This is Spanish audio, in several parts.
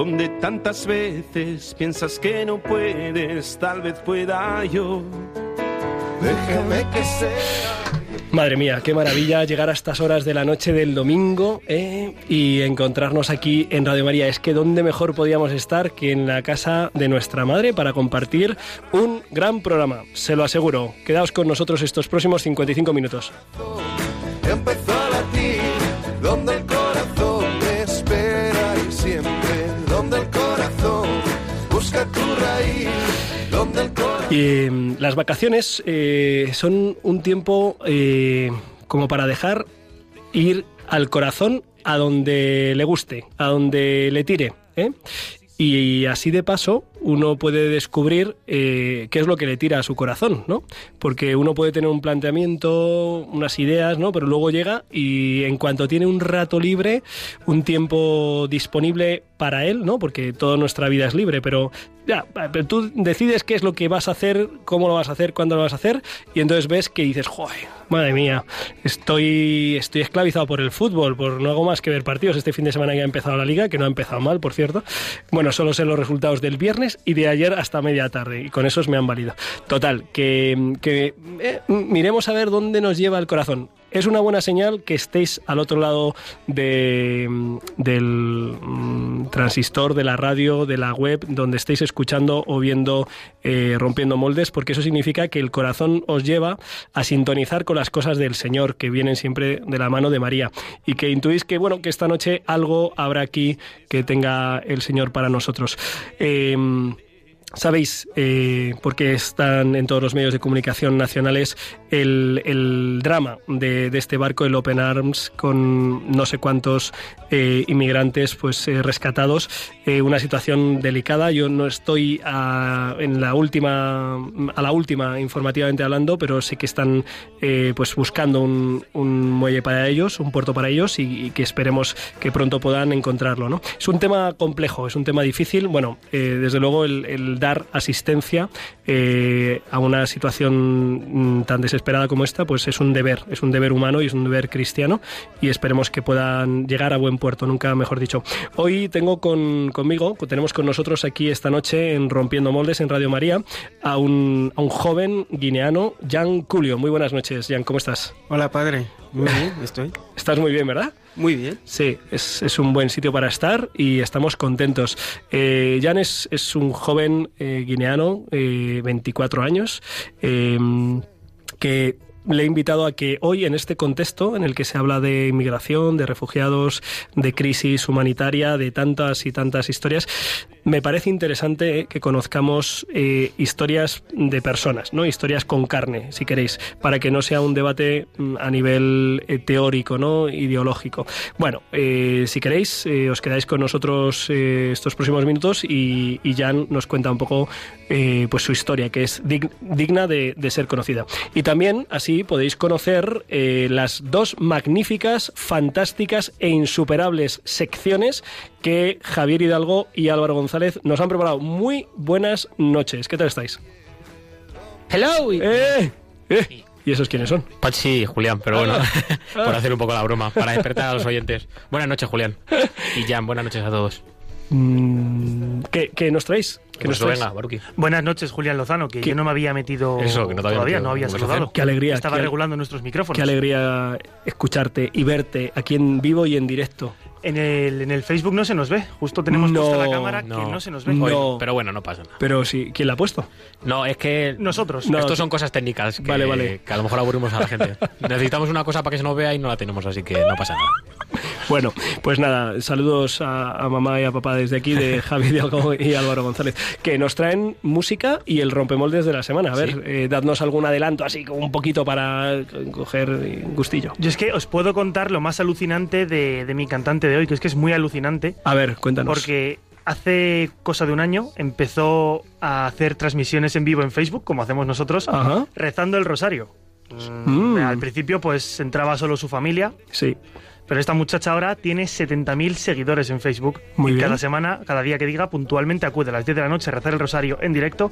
donde tantas veces piensas que no puedes, tal vez pueda yo. Déjame que sea. Madre mía, qué maravilla llegar a estas horas de la noche del domingo ¿eh? y encontrarnos aquí en Radio María. Es que dónde mejor podíamos estar que en la casa de nuestra madre para compartir un gran programa. Se lo aseguro. Quedaos con nosotros estos próximos 55 minutos. Empezó a latir, donde el busca mm, las vacaciones eh, son un tiempo eh, como para dejar ir al corazón a donde le guste, a donde le tire. ¿eh? Y así de paso uno puede descubrir qué es lo que le tira a su corazón, ¿no? Porque uno puede tener un planteamiento, unas ideas, ¿no? Pero luego llega y en cuanto tiene un rato libre, un tiempo disponible para él, ¿no? Porque toda nuestra vida es libre, pero ya, pero tú decides qué es lo que vas a hacer, cómo lo vas a hacer, cuándo lo vas a hacer, y entonces ves que dices, joder, madre mía, estoy, estoy esclavizado por el fútbol, por no hago más que ver partidos este fin de semana que ha empezado la liga, que no ha empezado mal, por cierto. Bueno, solo sé los resultados del viernes y de ayer hasta media tarde, y con esos me han valido. Total, que, que eh, miremos a ver dónde nos lleva el corazón. Es una buena señal que estéis al otro lado de, del mm, transistor, de la radio, de la web, donde estéis escuchando o viendo eh, Rompiendo Moldes, porque eso significa que el corazón os lleva a sintonizar con las cosas del Señor, que vienen siempre de la mano de María, y que intuís que, bueno, que esta noche algo habrá aquí que tenga el Señor para nosotros. Em, Sabéis, eh, porque están en todos los medios de comunicación nacionales, el, drama de, este barco, el Open Arms, con no sé cuántos eh, inmigrantes pues eh, rescatados. Eh, una situación delicada. Yo no estoy a, en la última, a la última informativamente hablando, pero sí que están eh, pues buscando un, muelle para ellos, un puerto para ellos, y, que esperemos que pronto puedan encontrarlo. ¿no? Es un tema complejo, es un tema difícil. Bueno, desde luego el dar asistencia eh, a una situación tan desesperada como esta, pues es un deber, es un deber humano y es un deber cristiano y esperemos que puedan llegar a buen puerto, nunca mejor dicho. Hoy tengo con, conmigo, tenemos con nosotros aquí esta noche en Rompiendo Moldes en Radio María a un, a un joven guineano, Jan Culio. Muy buenas noches, Jan, ¿cómo estás? Hola, padre. Muy bien, estoy. Estás muy bien, ¿verdad? Muy bien. Sí, es, es, un buen sitio para estar y estamos contentos. Eh, Jan es, es, un joven eh, guineano, eh, 24 años, eh, que le he invitado a que hoy, en este contexto en el que se habla de inmigración, de refugiados, de crisis humanitaria, de tantas y tantas historias, me parece interesante que conozcamos eh, historias de personas, ¿no? Historias con carne, si queréis, para que no sea un debate mm, a nivel eh, teórico, ¿no? Ideológico. Bueno, eh, si queréis, eh, os quedáis con nosotros eh, estos próximos minutos y, Jan nos cuenta un poco eh, pues su historia, que es dig digna de, ser conocida. Y también así podéis conocer las dos magníficas, fantásticas e insuperables secciones que Javier Hidalgo y Álvaro González nos han preparado. Muy buenas noches. ¿Qué tal estáis? Hello. ¡Eh! ¡Eh! ¿Y esos quiénes son? Pachi y Julián, pero bueno, por hacer un poco la broma, para despertar a los oyentes. Buenas noches, Julián. Y Jan, buenas noches a todos. Mm, ¿Qué, ¿Qué, nos traéis? ¿Qué pues nos traéis? venga, Baruki. Buenas noches, Julián Lozano, que ¿Qué? yo no me había metido Eso, que no te había todavía, metido. no había Pues saludado. Qué alegría. Estaba qué, regulando nuestros micrófonos. Qué alegría escucharte y verte aquí en vivo y en directo. En el, en el Facebook no se nos ve. Justo tenemos No, puesta la cámara no. que no se nos ve. No. Oye, pero bueno, no pasa nada. Pero sí, ¿quién la ha puesto? No, es que Nosotros. No, estos que- son cosas técnicas que, Vale, vale. que a lo mejor aburrimos a la gente. Necesitamos una cosa para que se nos vea y no la tenemos, así que no pasa nada. Bueno, pues nada, saludos a, a mamá y a papá desde aquí, de Javi Dialgo y Álvaro González, que nos traen música y el rompemoldes de la semana. A ver, Sí. eh, dadnos algún adelanto así, como un poquito para coger gustillo. Yo es que os puedo contar lo más alucinante de, de mi cantante de hoy, que es que es muy alucinante. A ver, cuéntanos. Porque hace cosa de un año empezó a hacer transmisiones en vivo en Facebook, como hacemos nosotros, Ajá. rezando el rosario. Mm. Al principio, pues entraba solo su familia, Sí. Pero esta muchacha ahora tiene 70.000 seguidores en Facebook. Muy y bien. cada semana, cada día que diga, puntualmente acude a las 10 de la noche a rezar el rosario en directo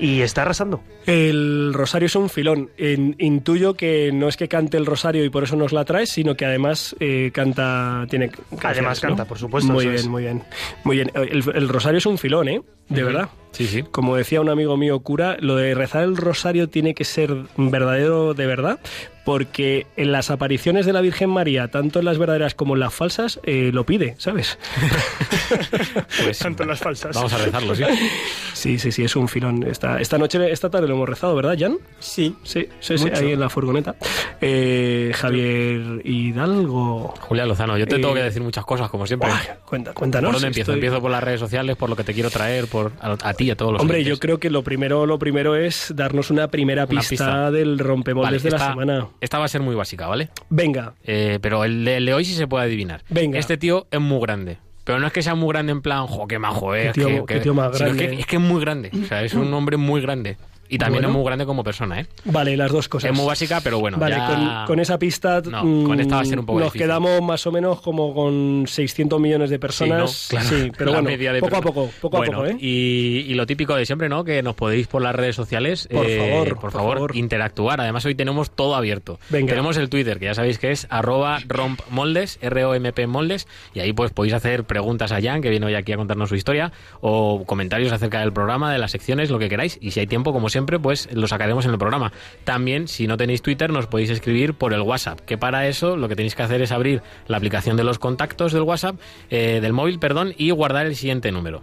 y está arrasando. El rosario es un filón. En- intuyo que no es que cante el rosario y por eso nos la traes, sino que además eh, canta, tiene canciones, Además ¿no? canta, por supuesto, Muy bien, es. muy bien, muy bien. El, el rosario es un filón, ¿eh? De verdad. Sí, sí. Como decía un amigo mío cura, lo de rezar el rosario tiene que ser verdadero de verdad, porque en las apariciones de la Virgen María, tanto en las verdaderas como en las falsas, eh, lo pide, ¿sabes? Pues Tanto en las falsas. vamos a rezarlo, sí. Sí, sí, sí, es un filón. Esta, esta noche, esta tarde lo hemos rezado, ¿verdad, Jan? Sí. Sí, sí, ahí en la furgoneta. Eh, Javier Hidalgo. Julián Lozano, yo te Eh, tengo que decir muchas cosas, como siempre. Cuenta, cuéntanos. ¿Por dónde empiezo? estoy- Empiezo por las redes sociales, por lo que te quiero traer, por a, a ti y a todos los Hombre, oyentes. yo creo que lo primero, lo primero es darnos una primera Una pista, pista. del rompemoldes Vale, de esta, la semana. Esta va a ser muy básica, ¿vale? Venga, Eh, pero el de, el de hoy sí se puede adivinar. Venga. Este tío es muy grande. Pero no es que sea muy grande en plan, jo, qué majo, eh. Qué tío- que- qué que- tío más grande. que- es que es muy grande. O sea, es un hombre muy grande. Y también Bueno. es muy grande como persona, ¿eh? vale, las dos cosas. Es muy básica, pero bueno. Vale, ya- con, con esa pista No, con esta va a ser un poco nos difícil. quedamos más o menos como con 600 millones de personas. Sí, ¿no? Claro, Sí, pero la bueno, media de poco a poco, poco Bueno, a poco, ¿eh? Y, y lo típico de siempre, ¿no? Que nos podéis por las redes sociales, Por eh, favor, por por favor, favor. interactuar. Además, hoy tenemos todo abierto. Venga. Tenemos el Twitter, que ya sabéis que es arroba rompmoldes, R-O-M-P moldes, y ahí pues podéis hacer preguntas a Jan, que viene hoy aquí a contarnos su historia, o comentarios acerca del programa, de las secciones, lo que queráis. Y si hay tiempo, como siempre, pues lo sacaremos en el programa. También, si no tenéis Twitter, nos podéis escribir por el WhatsApp, que para eso lo que tenéis que hacer es abrir la aplicación de los contactos del WhatsApp, eh, del móvil, perdón, y guardar el siguiente número.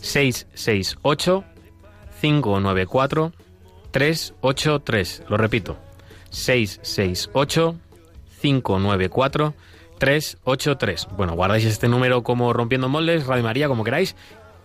668 594 383. Lo repito. 668 594 383. Bueno, guardáis este número como Rompiendo Moldes, Radio María, como queráis,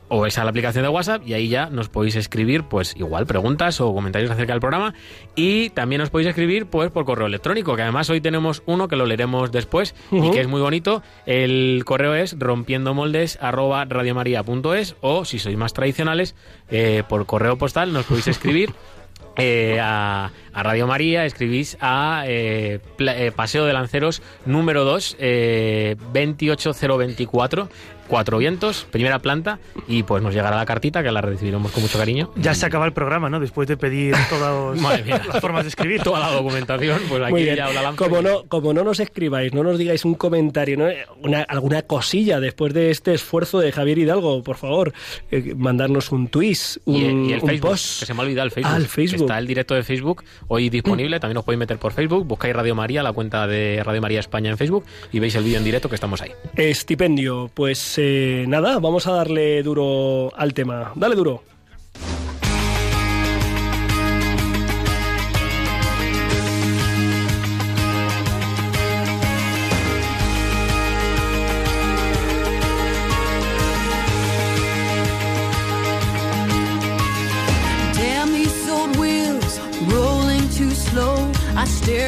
o esa la aplicación de WhatsApp y ahí ya nos podéis escribir, pues igual, preguntas o comentarios acerca del programa y también nos podéis escribir pues por correo electrónico, que además hoy tenemos uno que lo leeremos después y que es muy bonito. El correo es rompiendomoldes arroba radiomaria.es o si sois más tradicionales, eh, por correo postal nos podéis escribir eh, a, a Radio María, escribís a eh, pla- eh, Paseo de Lanceros número 2, eh, 28024, Cuatro Vientos, primera planta, y pues nos llegará la cartita que la recibiremos con mucho cariño. Ya se acaba el programa, ¿no? Después de pedir todas las formas de escribir. Toda la documentación, pues aquí Muy bien. ya la Como no, como no nos escribáis, no nos digáis un comentario, ¿no? Una- alguna cosilla después de este esfuerzo de Javier Hidalgo, por favor, eh, mandarnos un twist, un, Y, y el un Facebook, post. que se me ha olvidado el Facebook. Ah, el Facebook. Está el directo de Facebook hoy disponible, también os podéis meter por Facebook, buscáis Radio María, la cuenta de Radio María España en Facebook, y veis el vídeo en directo que estamos ahí. Estipendio. Pues eh, nada, vamos a darle duro al tema. Dale duro.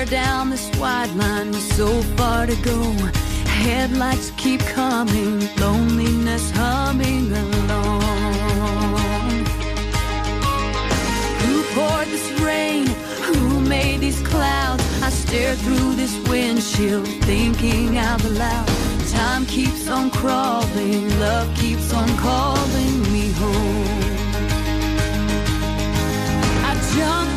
Down this wide line with so far to go. Headlights keep coming, loneliness humming along. Who poured this rain? Who made these clouds? I stare through this windshield, thinking out loud. Time keeps on crawling, love keeps on calling me home. I jump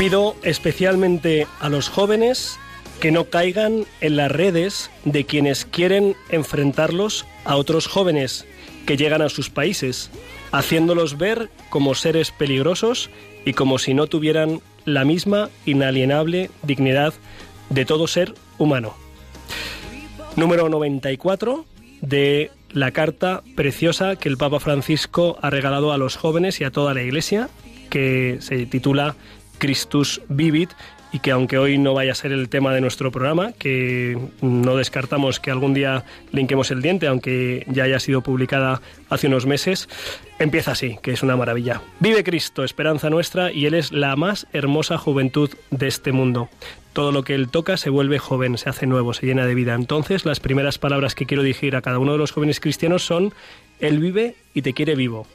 Pido especialmente a los jóvenes que no caigan en las redes de quienes quieren enfrentarlos a otros jóvenes que llegan a sus países, haciéndolos ver como seres peligrosos y como si no tuvieran la misma inalienable dignidad de todo ser humano. Número 94 de la carta preciosa que el Papa Francisco ha regalado a los jóvenes y a toda la Iglesia, que se titula Christus Vivit y que aunque hoy no vaya a ser el tema de nuestro programa, que no descartamos que algún día linquemos el diente, aunque ya haya sido publicada hace unos meses, empieza así, que es una maravilla. Vive Cristo, esperanza nuestra, y Él es la más hermosa juventud de este mundo. Todo lo que Él toca se vuelve joven, se hace nuevo, se llena de vida. Entonces, las primeras palabras que quiero dirigir a cada uno de los jóvenes cristianos son, Él vive y te quiere vivo.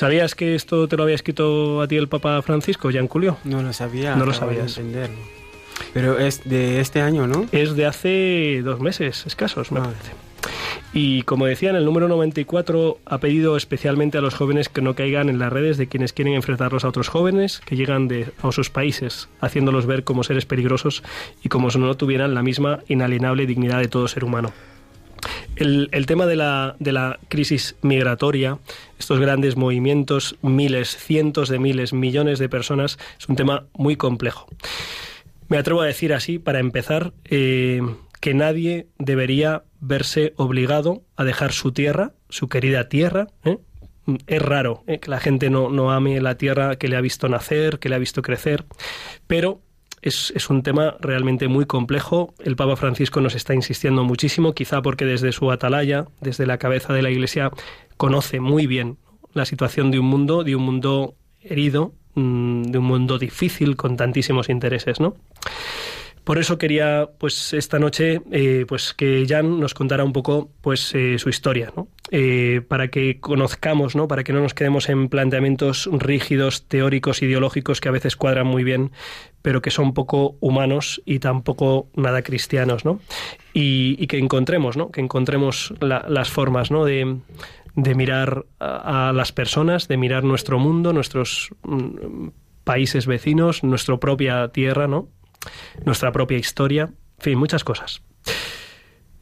¿Sabías que esto te lo había escrito a ti el Papa Francisco, Gian Julio? No lo sabía. No lo de sabías. entenderlo. Pero es de este año, ¿no? Es de hace dos meses escasos, me Ah. parece. Y como decían, el número 94 ha pedido especialmente a los jóvenes que no caigan en las redes de quienes quieren enfrentarlos a otros jóvenes que llegan de, a sus países, haciéndolos ver como seres peligrosos y como si no tuvieran la misma inalienable dignidad de todo ser humano. El, el tema de la, de la crisis migratoria, estos grandes movimientos, miles, cientos de miles, millones de personas, es un tema muy complejo. Me atrevo a decir así, para empezar, eh, que nadie debería verse obligado a dejar su tierra, su querida tierra. ¿eh? Es raro ¿eh? que la gente no, no ame la tierra que le ha visto nacer, que le ha visto crecer, pero es, es, un tema realmente muy complejo. El Papa Francisco nos está insistiendo muchísimo, quizá porque desde su atalaya, desde la cabeza de la Iglesia, conoce muy bien la situación de un mundo, de un mundo herido, mmm, de un mundo difícil con tantísimos intereses, ¿no? Por eso quería, pues, esta noche, eh, pues, que Jan nos contara un poco, pues, eh, su historia, ¿no? Eh, para que conozcamos, ¿no? Para que no nos quedemos en planteamientos rígidos, teóricos, ideológicos que a veces cuadran muy bien, pero que son poco humanos y tampoco nada cristianos, ¿no? Y, que encontremos, ¿no? Que encontremos la, las formas, ¿no? De, de mirar a, a, las personas, de mirar nuestro mundo, nuestros mm, países vecinos, nuestra propia tierra, ¿no? nuestra propia historia, en fin, muchas cosas.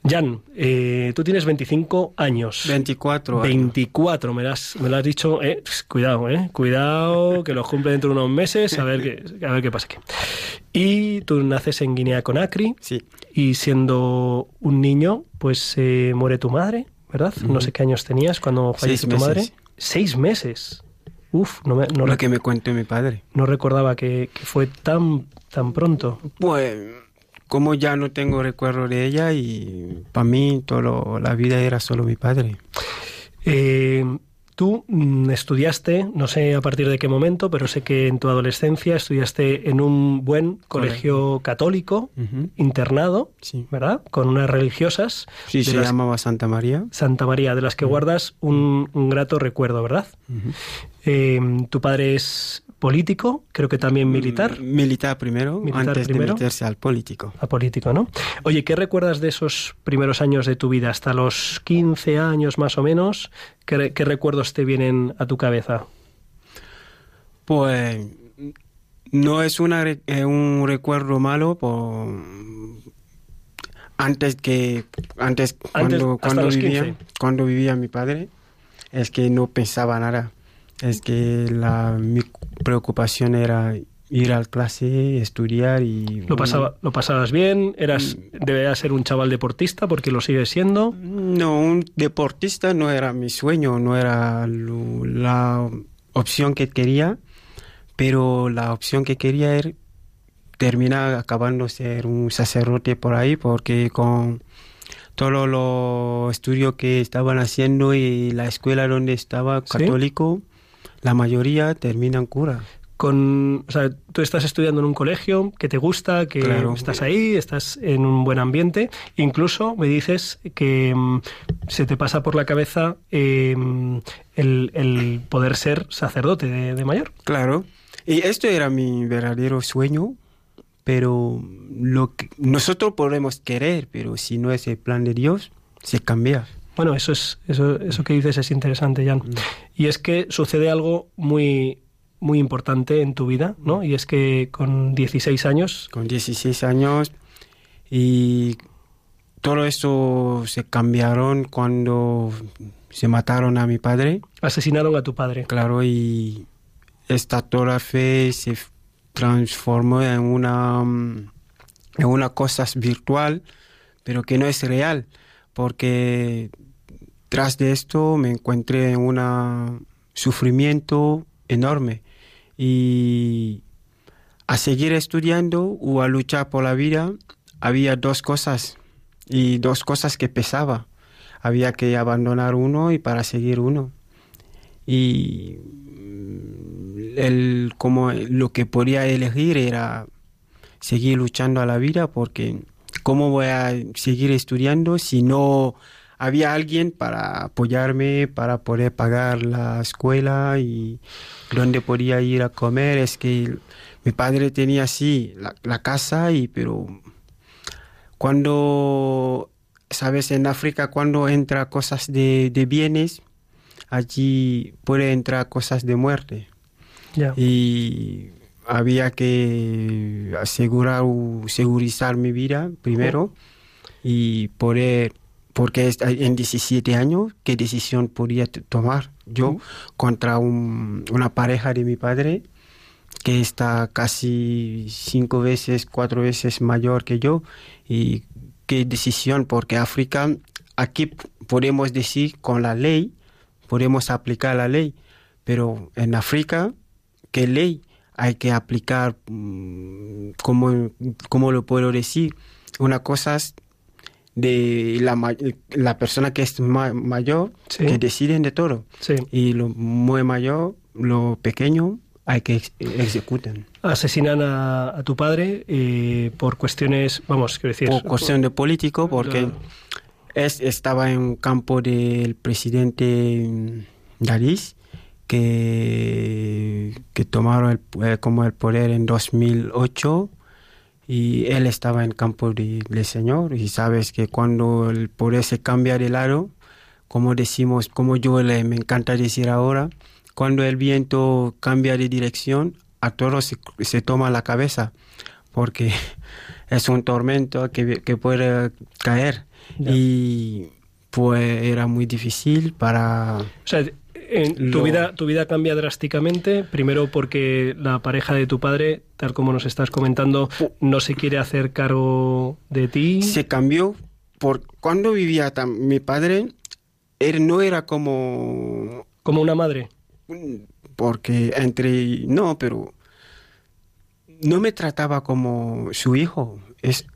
Jan, eh, tú tienes 25 años. 24 años. 24, me lo has, me lo has dicho. Eh, cuidado, eh, cuidado, que lo cumple dentro de unos meses, a ver qué, a ver qué pasa aquí. Y tú naces en Guinea Conakry. Sí. Y siendo un niño, pues eh, muere tu madre, ¿verdad? Uh -huh. No sé qué años tenías cuando falleció tu madre. Seis meses. Uf, no me. No lo que me cuentó mi padre. No recordaba que, que fue tan, tan pronto. Pues como ya no tengo recuerdo de ella y para mí toda la vida era solo mi padre. Eh, tú mm, estudiaste, no sé a partir de qué momento, pero sé que en tu adolescencia estudiaste en un buen colegio Correcto. católico, uh -huh. internado, sí. ¿verdad? Con unas religiosas. Sí, se las... llamaba Santa María. Santa María, de las que uh -huh. guardas un, un, grato recuerdo, ¿verdad? Uh -huh. Eh, tu padre es político, creo que también militar. Militar primero, militar antes primero, de meterse al político. A político, ¿no? Oye, ¿qué recuerdas de esos primeros años de tu vida, hasta los 15 años más o menos? ¿Qué, qué recuerdos te vienen a tu cabeza? Pues no es una, eh, un recuerdo malo por antes que antes, antes cuando, cuando vivía cuando vivía mi padre es que no pensaba nada es que la, mi preocupación era ir a clase, estudiar y... ¿Lo, pasaba, ¿Lo pasabas bien? ¿Eras, ¿Deberías ser un chaval deportista porque lo sigues siendo? No, un deportista no era mi sueño, no era lo, la opción que quería, pero la opción que quería era terminar acabando ser un sacerdote por ahí porque con todos los estudios que estaban haciendo y la escuela donde estaba católico... La mayoría terminan cura. Con, o sea, tú estás estudiando en un colegio que te gusta, que claro. estás ahí, estás en un buen ambiente. Incluso me dices que um, se te pasa por la cabeza eh, el, el, poder ser sacerdote de, de, mayor. Claro. Y esto era mi verdadero sueño, pero lo que nosotros podemos querer, pero si no es el plan de Dios, se cambia. Bueno, eso es eso, eso que dices es interesante, Jan. Mm. Y es que sucede algo muy muy importante en tu vida, ¿no? Y es que con 16 años... Con 16 años y todo esto se cambiaron cuando se mataron a mi padre. Asesinaron a tu padre. Claro, y esta toda fe se transformó en una, en una cosa virtual, pero que no es real, porque tras de esto me encontré en un sufrimiento enorme y a seguir estudiando o a luchar por la vida, había dos cosas y dos cosas que pesaba. Había que abandonar uno y para seguir uno. Y mm, el, como lo que podía elegir era seguir luchando a la vida porque ¿cómo voy a seguir estudiando si no había alguien para apoyarme, para poder pagar la escuela y donde podía ir a comer? Es que mi padre tenía así la, la casa y pero cuando sabes en África cuando entra cosas de, de bienes allí puede entrar cosas de muerte. Y había que asegurar o segurizar mi vida primero y poder porque en 17 años qué decisión podía tomar yo contra un- una pareja de mi padre que está casi cinco veces cuatro veces mayor que yo y qué decisión porque África aquí podemos decir con la ley podemos aplicar la ley pero en África qué ley hay que aplicar mm, cómo, cómo lo puedo decir una cosa es de la, la persona que es ma- mayor Sí. que deciden de todo Sí. y lo muy mayor lo pequeño hay que ex- ejecutar Asesinan a, a tu padre eh, por cuestiones, vamos, quiero decir... por cuestión de político porque es, estaba en un campo del presidente Dalis que, que tomaron el, eh, como el poder en 2008 y él estaba en campo de- del Señor y sabes que cuando el poder se cambia de lado, como decimos, como yo le, me encanta decir ahora, cuando el viento cambia de dirección, a todos se, se toma la cabeza porque es un tormento que, que puede caer. Y pues era muy difícil para O sea, en tu, Lo- vida, tu vida cambia drásticamente, primero porque la pareja de tu padre, tal como nos estás comentando, no se quiere hacer cargo de ti. se cambió por cuando vivía mi padre él no era como Como una madre. porque entre no pero no me trataba como su hijo es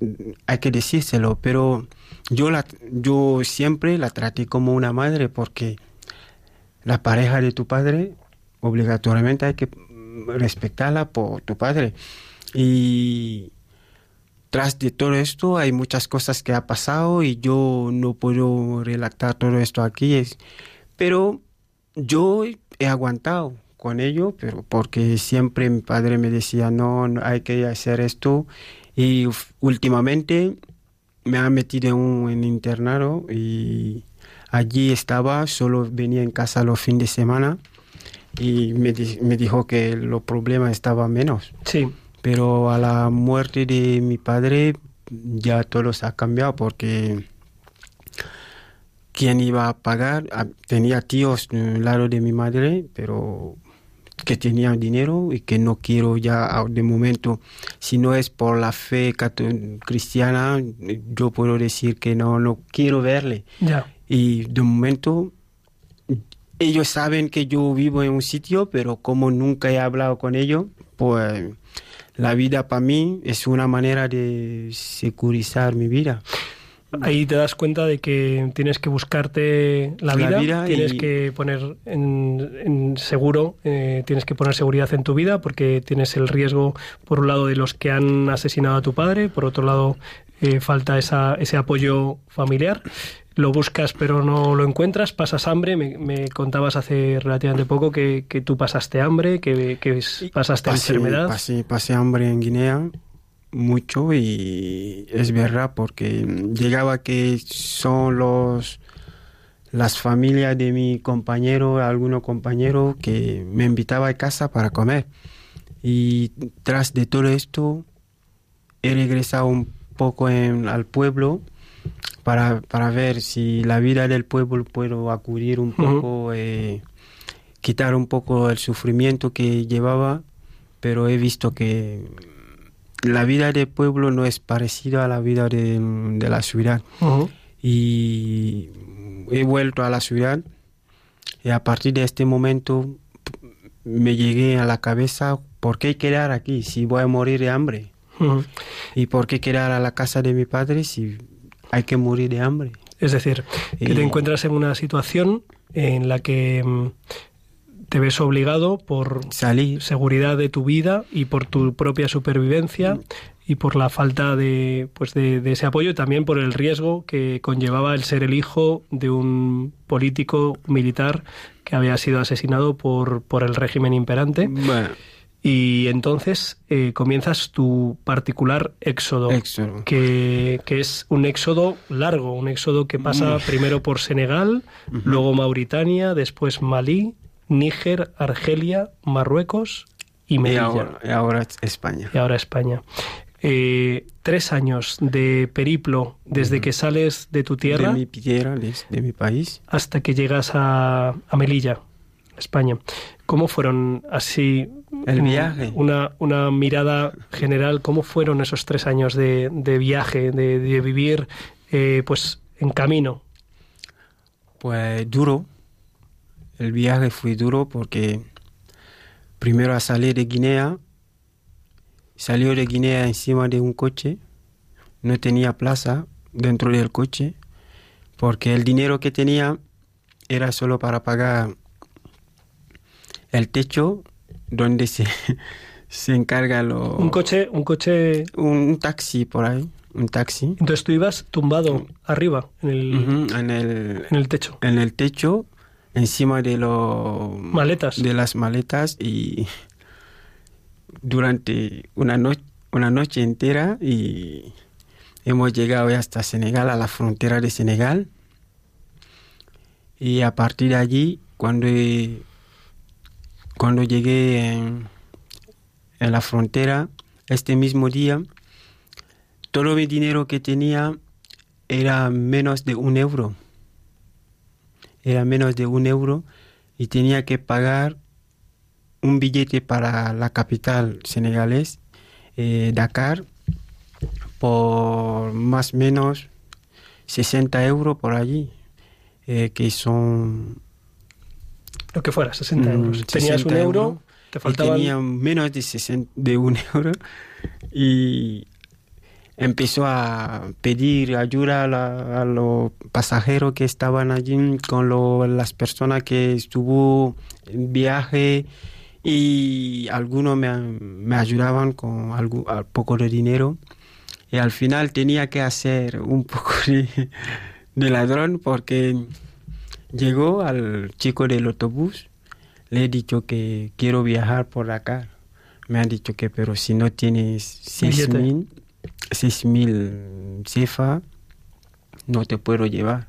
hay que decírselo pero yo la yo siempre la traté como una madre porque la pareja de tu padre obligatoriamente hay que respetarla por tu padre. Y tras de todo esto hay muchas cosas que ha pasado y yo no puedo relatar todo esto aquí pero yo he aguantado con ello pero porque siempre mi padre me decía no, hay que hacer esto y últimamente me ha metido en un en internado y allí estaba solo venía en casa los fines de semana y me, di- me dijo que los problemas estaban menos Sí. pero a la muerte de mi padre ya todo se ha cambiado porque quién iba a pagar Ah, tenía tíos al lado de mi madre pero que tenían dinero y que no quiero ya de momento si no es por la fe cristiana yo puedo decir que no no quiero verle Ya. Y de momento ellos saben que yo vivo en un sitio, pero como nunca he hablado con ellos, pues la vida para mí es una manera de securizar mi vida. Ahí te das cuenta de que tienes que buscarte la La vida, vida tienes y- que poner en, en seguro, eh, tienes que poner seguridad en tu vida porque tienes el riesgo, por un lado, de los que han asesinado a tu padre, por otro lado, eh, falta esa, ese apoyo familiar. Lo buscas pero no lo encuentras, pasas hambre. Me, me contabas hace relativamente poco que, que tú pasaste hambre, que, que pasaste Pasé, enfermedad. pasé, pasé hambre en Guinea mucho y es verdad porque llegaba que son los las familias de mi compañero, algunos compañeros que me invitaba a casa para comer. Y tras de todo esto, he regresado un poco en- al pueblo para, para ver si la vida del pueblo puedo acudir un poco, eh, quitar un poco el sufrimiento que llevaba, pero he visto que la vida del pueblo no es parecida a la vida de, de la ciudad. Y he vuelto a la ciudad y a partir de este momento me llegué a la cabeza, ¿por qué quedar aquí si voy a morir de hambre? ¿Y por qué quedar a la casa de mi padre si hay que morir de hambre? Es decir, que te encuentras en una situación en la que mm, te ves obligado por Salir. seguridad de tu vida y por tu propia supervivencia y por la falta de, pues de, de ese apoyo y también por el riesgo que conllevaba el ser el hijo de un político militar que había sido asesinado por, por el régimen imperante. Bueno, Y entonces eh, comienzas tu particular éxodo, éxodo. Que, que es un éxodo largo, un éxodo que pasa primero por Senegal, luego Mauritania, después Malí, Níger, Argelia, Marruecos y Y Melilla. ahora, y ahora es España. Y ahora España. Eh, tres años de periplo desde que sales de tu tierra De mi tierra, de mi país. hasta que llegas a, a Melilla, España. ¿Cómo fueron así? El viaje. Una, una mirada general, ¿cómo fueron esos tres años de, de viaje, de, de vivir eh, pues en camino? Pues duro. El viaje fue duro porque primero a salir de Guinea, salió de Guinea encima de un coche, no tenía plaza dentro del coche, porque el dinero que tenía era solo para pagar el techo donde se, se encarga lo... Un coche, un coche. Un, taxi por ahí, un taxi. Entonces tú ibas tumbado arriba en el, en el, en el techo. en el techo, encima de los Maletas. de las maletas y durante una noche una noche entera y hemos llegado hasta Senegal a la frontera de Senegal y a partir de allí cuando cuando llegué en, en la frontera este mismo día todo mi dinero que tenía era menos de un euro. Era menos de un euro y tenía que pagar un billete para la capital senegalés, eh, Dakar, por más o menos 60 euros por allí, eh, que son... Lo que fuera, 60 mm, euros. Tenías 60 un euro, te faltaban. tenía menos de, 60 de un euro y empezó a pedir ayuda a, la- a los pasajeros que estaban allí con lo- las personas que estuvo en viaje y algunos me, me ayudaban con algo, poco de dinero y al final tenía que hacer un poco de, de ladrón porque llegó al chico del autobús le he dicho que quiero viajar por acá. Me han dicho que pero si no tienes seis mil seis mil cefa no te puedo llevar.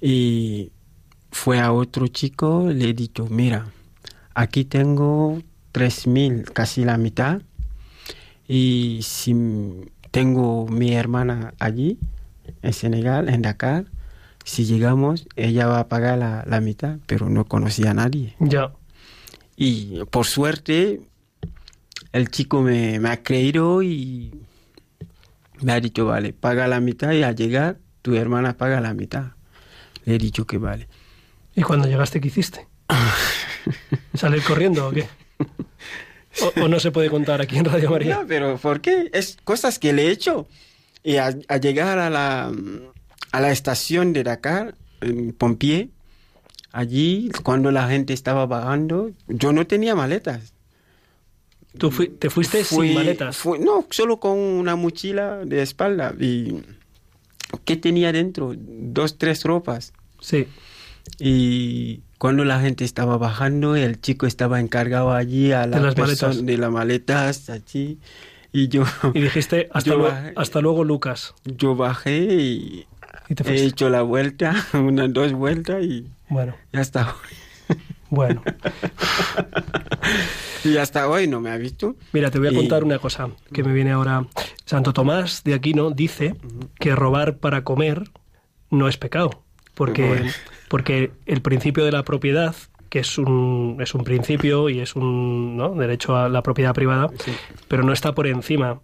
Y fue a otro chico le he dicho mira aquí tengo tres mil casi la mitad. Y si tengo mi hermana allí en Senegal en Dakar si llegamos ella va a pagar la, la mitad pero no conocía a nadie Ya. y por suerte, el chico me, me ha creído y me ha dicho, vale, paga la mitad y al llegar tu hermana paga la mitad. Le he dicho que vale. ¿Y cuando llegaste, qué hiciste? ¿Salir corriendo o qué? O, o no se puede contar aquí en Radio María? No, pero ¿por qué? Es cosas que le he hecho. Y a, a llegar a la, a la estación de Dakar, en Pompier, allí, cuando la gente estaba bajando, yo no tenía maletas. ¿Tú fui- te fuiste Fui- sin maletas? fui- no, solo con una mochila de espalda. ¿Y qué tenía dentro? Dos, tres ropas. Sí. Y cuando la gente estaba bajando, el chico estaba encargado allí a la De las maletas. de las maletas, allí. Y yo, Y dijiste, hasta, Yo bajé. hasta luego, Lucas. yo bajé y Y te he hecho la vuelta, unas dos vueltas y Bueno, ya está. bueno. Y hasta hoy no me ha visto. Mira, te voy a Y- contar una cosa que me viene ahora. Santo Tomás de Aquino dice que robar para comer no es pecado, porque, Bueno. porque el principio de la propiedad, que es un, es un principio y es un ¿no? derecho a la propiedad privada, pero no está por encima.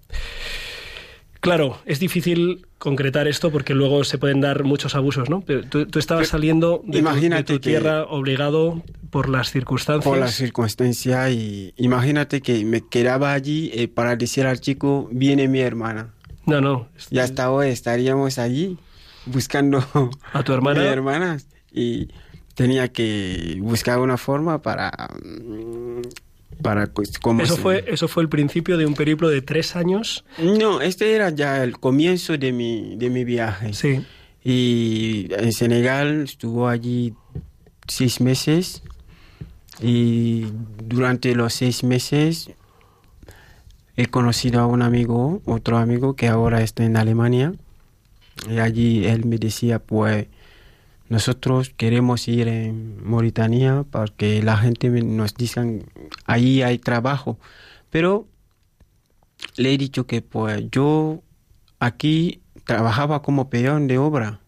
Claro, es difícil concretar esto porque luego se pueden dar muchos abusos, ¿no? Pero tú, tú estabas saliendo de tu, de Imagínate tu tierra obligado por las circunstancias. por la circunstancia y imagínate que me quedaba allí eh, para decir al chico, viene mi hermana. No, no. Y hasta hoy estaríamos allí buscando A tu hermana. mi hermana y tenía que buscar una forma para... para cómo Eso se- fue, eso fue el principio de un periplo de tres años. No, este era ya el comienzo de mi, de mi viaje. Sí. Y en Senegal estuvo allí seis meses y durante los seis meses he conocido a un amigo, otro amigo que ahora está en Alemania y allí él me decía pues nosotros queremos ir en Mauritania porque la gente nos dice ahí hay trabajo pero le he dicho que pues yo aquí trabajaba como peón de obra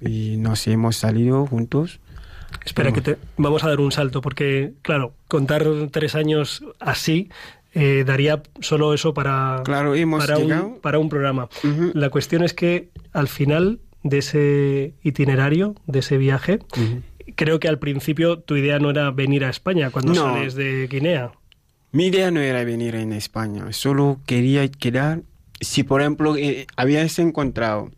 y nos hemos salido juntos. Espera, que te, vamos a dar un salto, porque, claro, contar tres años así eh, daría solo eso para, Claro, hemos para, llegado. un, para un programa. La cuestión es que al final de ese itinerario, de ese viaje, creo que al principio tu idea no era venir a España cuando No. sales de Guinea. Mi idea no era venir en España, solo quería quedar. Si, por ejemplo, eh, habías encontrado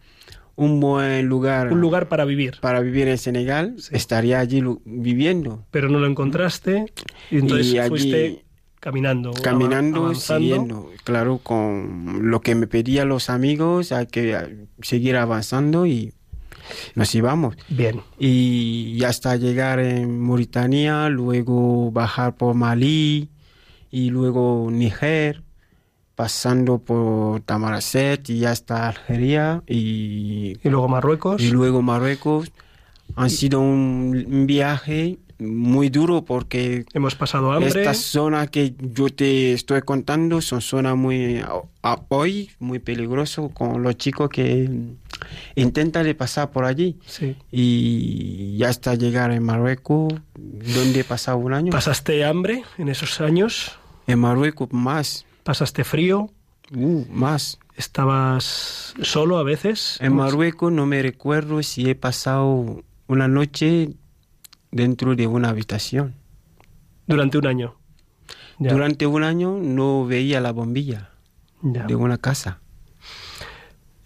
un buen lugar, Un lugar para vivir, para vivir en Senegal, Sí. estaría allí viviendo, pero no lo encontraste y entonces Y allí- fuiste caminando, caminando, ava- avanzando. siguiendo. Claro, con lo que me pedían los amigos, hay que eh, seguir avanzando y nos íbamos. Bien, y hasta llegar en Mauritania, luego bajar por Malí y luego Níger, pasando por Tamaracet y hasta Algeria y, y luego Marruecos. y luego Marruecos. Han sido un viaje muy duro porque Hemos pasado hambre. estas zonas que yo te estoy contando son zonas muy a- hoy muy peligrosas con los chicos que intentan de pasar por allí Sí. y ya hasta llegar en Marruecos, donde he pasado un año. ¿Pasaste hambre en esos años? En Marruecos más, ¿Pasaste frío? uh, más. ¿Estabas solo a veces? En Marruecos no me recuerdo si he pasado una noche dentro de una habitación. Durante un año. Ya, Durante un año no veía la bombilla ya. de una casa.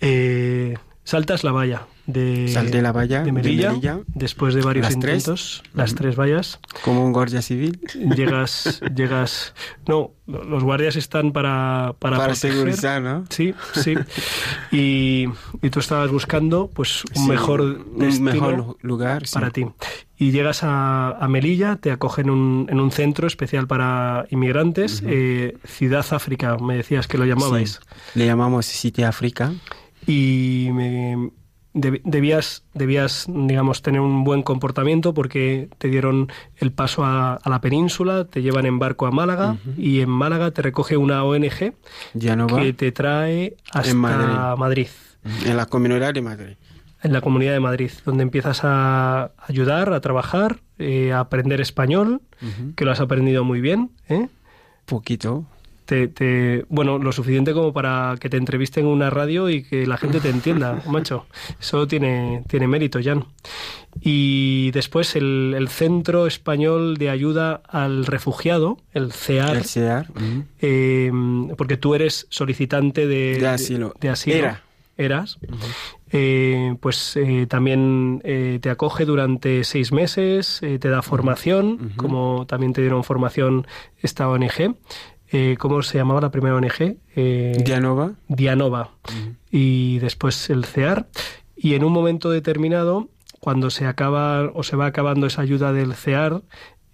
Eh, saltas la valla de, Salté la valla de de Melilla, después de varios Las tres. intentos, las tres vallas. como un guardia civil Llegas, llegas. No, los guardias están para para, para segurizar, ¿no? Sí, sí. Y, y tú estabas buscando, pues, un Sí, mejor un mejor lu- lugar sí. para ti. Y llegas a, a Melilla, te acogen un- en un centro especial para inmigrantes, eh, Ciudad África, me decías que lo llamabais. Sí. Le llamamos City África. Y me- debías, debías, digamos, tener un buen comportamiento porque te dieron el paso a, a la península, te llevan en barco a Málaga y en Málaga te recoge una ONG no que te trae hasta Madrid. Madrid. en la comunidad de Madrid. en la Comunidad de Madrid, donde empiezas a ayudar, a trabajar, eh, a aprender español, que lo has aprendido muy bien. ¿eh? Poquito. Te, te- bueno, lo suficiente como para que te entrevisten en una radio y que la gente te entienda, macho. Eso tiene, tiene mérito, Jan. Y después el, el Centro Español de Ayuda al Refugiado, el CEAR, El CEAR. eh, porque tú eres solicitante de, De asilo. de asilo. Era. Eras. Eh, pues eh, también te acoge durante seis meses, te da formación, como también te dieron formación esta ONG. Eh, ¿Cómo se llamaba la primera ONG? Eh, Dianova. Dianova. Y después el CEAR. Y en un momento determinado, cuando se acaba o se va acabando esa ayuda del CEAR,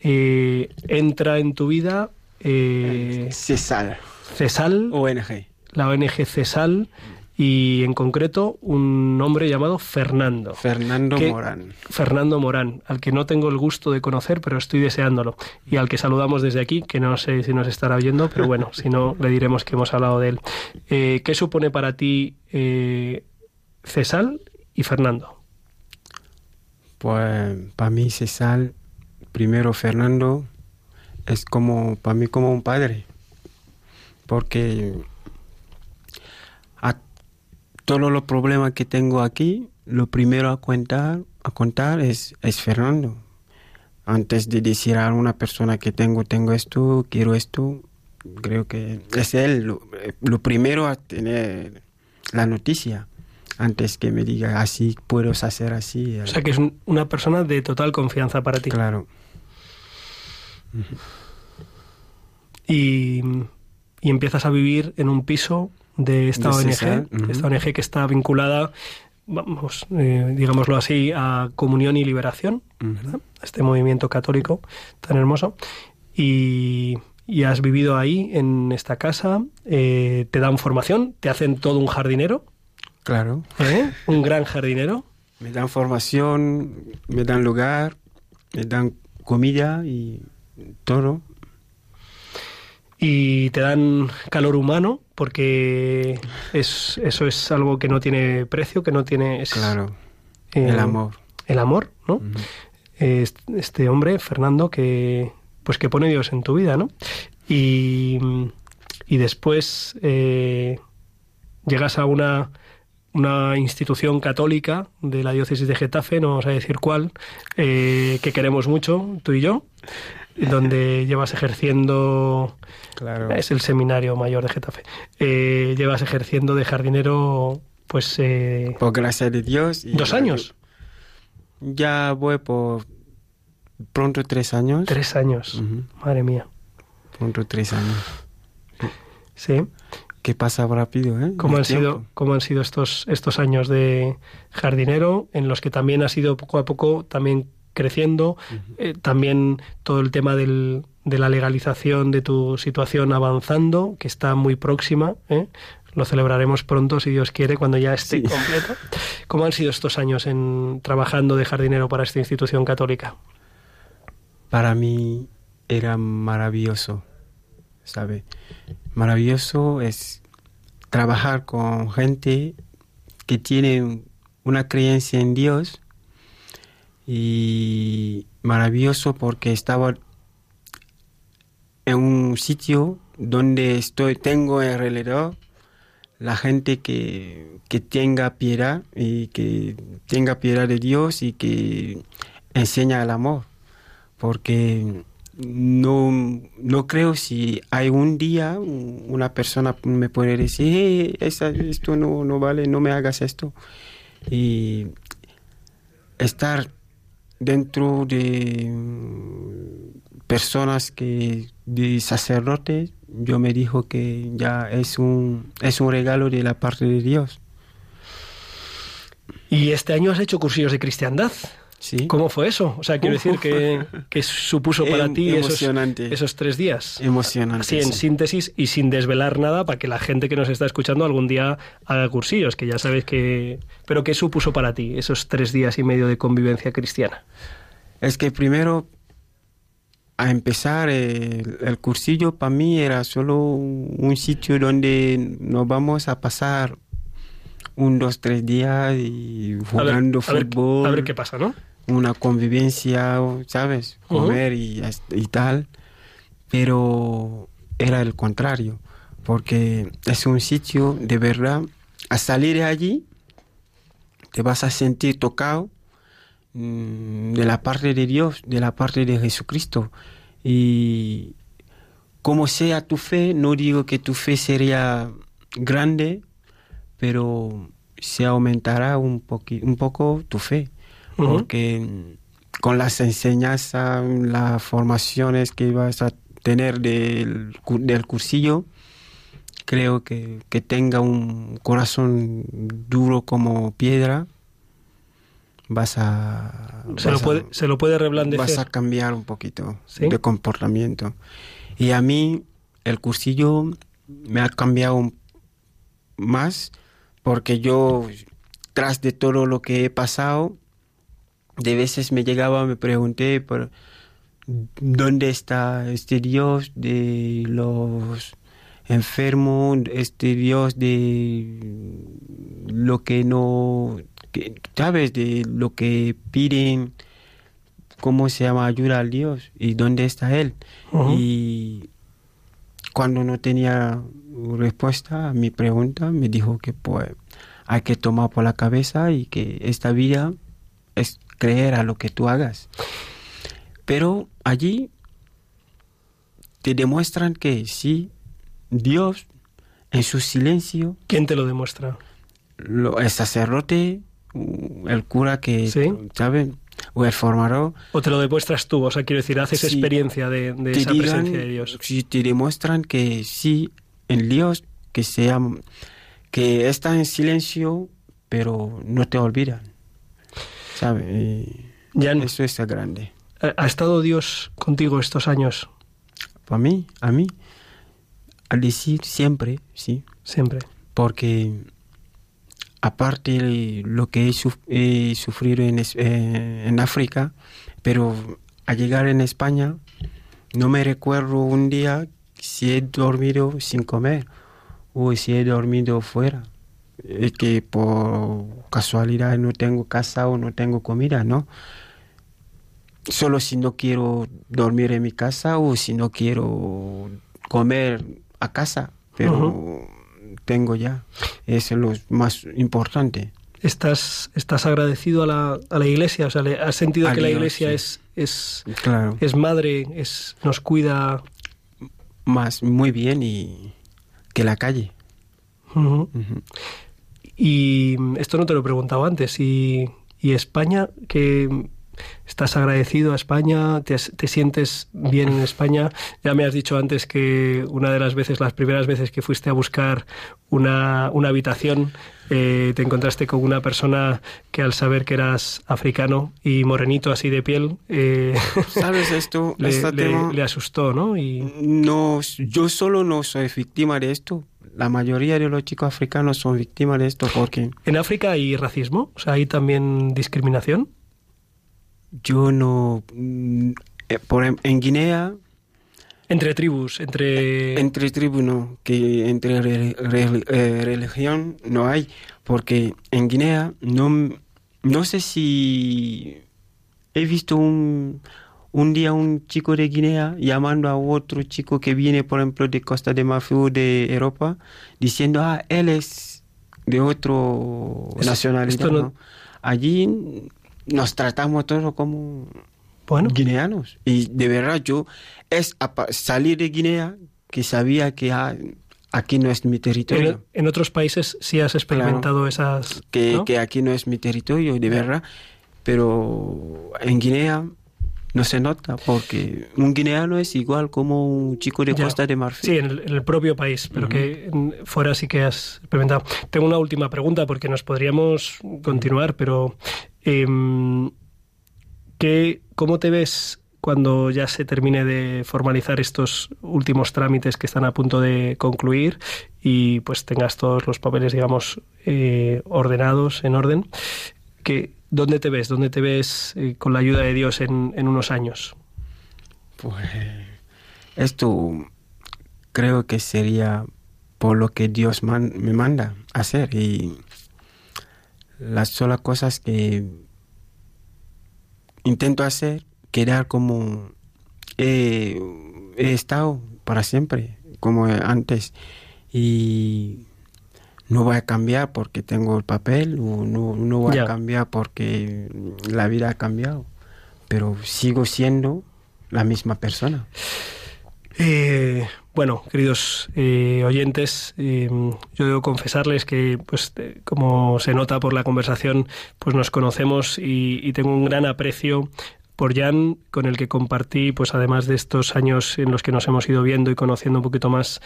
eh, entra en tu vida eh, CESAL. CESAL, ONG. la ONG CESAL, y en concreto un hombre llamado Fernando. Fernando. Morán. Fernando Morán, al que no tengo el gusto de conocer, pero estoy deseándolo. Y al que saludamos desde aquí, que no sé si nos estará oyendo, pero bueno, si no, le diremos que hemos hablado de él. Eh, ¿Qué supone para ti eh, Cesal y Fernando? Pues para mí CESAL, primero Fernando, es como, para mí como un padre. Porque todos los problemas que tengo aquí, lo primero a contar, a contar es, es Fernando. Antes de decir a una persona que tengo, tengo esto, quiero esto, creo que es él lo, lo primero a tener la noticia. Antes que me diga así, puedo hacer así. O sea que es un- una persona de total confianza para ti. claro. Y, y empiezas a vivir en un piso de esta De ONG, esta ONG que está vinculada, vamos, eh, digámoslo así, a Comunión y Liberación, este movimiento católico tan hermoso. Y, y has vivido ahí, en esta casa, eh, te dan formación, te hacen todo un jardinero, Claro. ¿eh? un gran jardinero. Me dan formación, me dan lugar, me dan comida y todo. y te dan calor humano porque es, eso es algo que no tiene precio, que no tiene... es, Claro. eh, El amor. El amor, ¿no? Es- Este hombre, Fernando, que pues que pone Dios en tu vida, ¿no? Y, y después eh, llegas a una, una institución católica de la diócesis de Getafe, no vamos a decir cuál, eh, que queremos mucho, tú y yo, donde llevas ejerciendo Claro. es el seminario mayor de Getafe. Eh, llevas ejerciendo de jardinero, pues, eh, Por gracia de Dios. y- dos años, Ya voy por pronto tres años. tres años. Ujú, Madre mía. Pronto tres años. Sí. Que pasa rápido, ¿eh? ¿Cómo El han sido, cómo han sido estos, estos años de jardinero en los que también has ido poco a poco también creciendo? Eh, también todo el tema del, de la legalización de tu situación avanzando, que está muy próxima. ¿eh? Lo celebraremos pronto, si Dios quiere, cuando ya esté Sí. completo. ¿Cómo han sido estos años en trabajando de jardinero para esta institución católica? Para mí era maravilloso, ¿sabe? Maravilloso es trabajar con gente que tiene una creencia en Dios y maravilloso porque estaba en un sitio donde estoy tengo alrededor la gente que, que tenga piedad y que tenga piedad de Dios y que enseña el amor. Porque no, no creo si hay un día una persona me puede decir "Hey, esa- esto no, no vale no me hagas esto y estar dentro de mm, personas que de sacerdotes yo me dijo que ya es un es un regalo de la parte de Dios Y este año has hecho cursillos de cristiandad. Sí ¿Cómo fue eso? O sea, quiero decir que, que supuso para Em- ti esos, esos tres días. emocionante Así en sí. síntesis y sin desvelar nada para que la gente que nos está escuchando algún día haga cursillos, que ya sabes que... Pero ¿qué supuso para ti esos tres días y medio de convivencia cristiana? Es que primero, a empezar, el, el cursillo para mí era solo un sitio donde nos vamos a pasar un, dos, tres días y A ver, jugando a ver- fútbol, a ver qué pasa, ¿no? Una convivencia, ¿sabes? Comer y, tal. Pero era el contrario, porque es un sitio de verdad, a salir de allí, te vas a sentir tocado mm, de la parte de Dios, de la parte de Jesucristo. Y como sea tu fe, no digo que tu fe sería grande, pero se aumentará un, un poco tu fe. Porque con las enseñanzas, las formaciones que vas a tener del, cu- del cursillo, creo que, que tenga un corazón duro como piedra, vas a... Se lo a- puede, se lo puede vas a reblandecer. cambiar un poquito ¿Sí? de comportamiento. Y a mí el cursillo me ha cambiado más porque yo, tras de todo lo que he pasado, de veces me llegaba, me pregunté por dónde está este Dios de los enfermos, este Dios de lo que no, que, sabes, de lo que piden, cómo se llama ayuda al Dios y dónde está Él. Y cuando no tenía respuesta a mi pregunta, me dijo que pues hay que tomar por la cabeza y que esta vida es creer a lo que tú hagas. Pero allí te demuestran que sí, Dios en su silencio, ¿Quién te lo demuestra? lo, el sacerdote, el cura que, Sí. ¿saben? O el formador, ¿O te lo demuestras tú? O sea, quiero decir, haces experiencia de, esa digan, presencia de Dios. si te demuestran que sí, en Dios, que sea, que está en silencio, pero no te olvidan. ¿Sabes? Y Jan, Eso es grande. ¿ha estado Dios contigo estos años? Para mí, a mí, al decir siempre, sí, Siempre. porque aparte de lo que he, suf- he sufrido en, eh, en África, pero al llegar en España, no me recuerdo un día si he dormido sin comer o si he dormido fuera. Es que por casualidad no tengo casa o no tengo comida, ¿no? Solo si no quiero dormir en mi casa o si no quiero comer a casa, pero tengo ya. Eso es lo más importante. ¿Estás, estás agradecido a la, a la iglesia? O sea, ¿le- ¿has sentido A que la Dios, iglesia sí. es, es, Claro. es madre, es, nos cuida? Más muy bien y que la calle. Ujú. Ujú. Y esto no te lo he preguntado antes. ¿Y, y España? que ¿Estás agradecido a España? ¿Te, sientes bien en España? Ya me has dicho antes que una de las veces, las primeras veces que fuiste a buscar una, una habitación, eh, te encontraste con una persona que al saber que eras africano y morenito así de piel, eh, ¿Sabes esto? le, este le- tema, le asustó, ¿no? Y, no, yo solo no soy víctima de esto. La mayoría de los chicos africanos son víctimas de esto porque ¿En África hay racismo? O sea, ¿hay también discriminación? yo no... mm, eh, Por, em- en Guinea Entre tribus, entre... Entre tribus no, que entre re- re- eh, religión no hay, porque en Guinea no, no sé si he visto un, un día un chico de Guinea llamando a otro chico que viene, por ejemplo, de Costa de Marfil o de Europa, diciendo, ah, él es de otro Es-. Allí nos tratamos todos como Bueno, guineanos. Y de verdad yo es salir de Guinea que sabía que ah, aquí no es mi territorio. en, en otros países sí has experimentado esas... que, ¿no? que aquí no es mi territorio, de verdad. Pero en Guinea no se nota porque un guineano es igual como un chico de Ya. Costa de Marfil. Sí, en el, en el propio país, pero que en- fuera sí que has experimentado. Tengo una última pregunta porque nos podríamos continuar, pero em, ¿qué, ¿cómo te ves cuando ya se termine de formalizar estos últimos trámites que están a punto de concluir y pues tengas todos los papeles, digamos, eh, ordenados, en orden? ¿Qué, ¿Dónde te ves? ¿Dónde te ves eh, con la ayuda de Dios en, en unos años? Pues esto creo que sería por lo que Dios me manda hacer y las solas cosas que intento hacer quedar como he, he estado para siempre como antes y no voy a cambiar porque tengo el papel o no, no voy a cambiar porque la vida ha cambiado pero sigo siendo la misma persona. Eh, bueno, queridos eh, oyentes, eh, yo debo confesarles que, pues, eh, como se nota por la conversación, pues nos conocemos y, y tengo un gran aprecio por Jan, con el que compartí, pues además de estos años en los que nos hemos ido viendo y conociendo un poquito más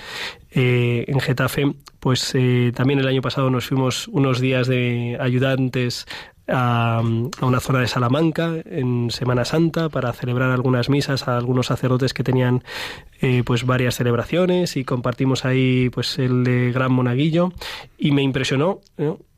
eh, en Getafe, pues eh, también el año pasado nos fuimos unos días de ayudantes a, una zona de Salamanca en Semana Santa para celebrar algunas misas a algunos sacerdotes que tenían eh, pues varias celebraciones y compartimos ahí pues el de Gran Monaguillo y me impresionó.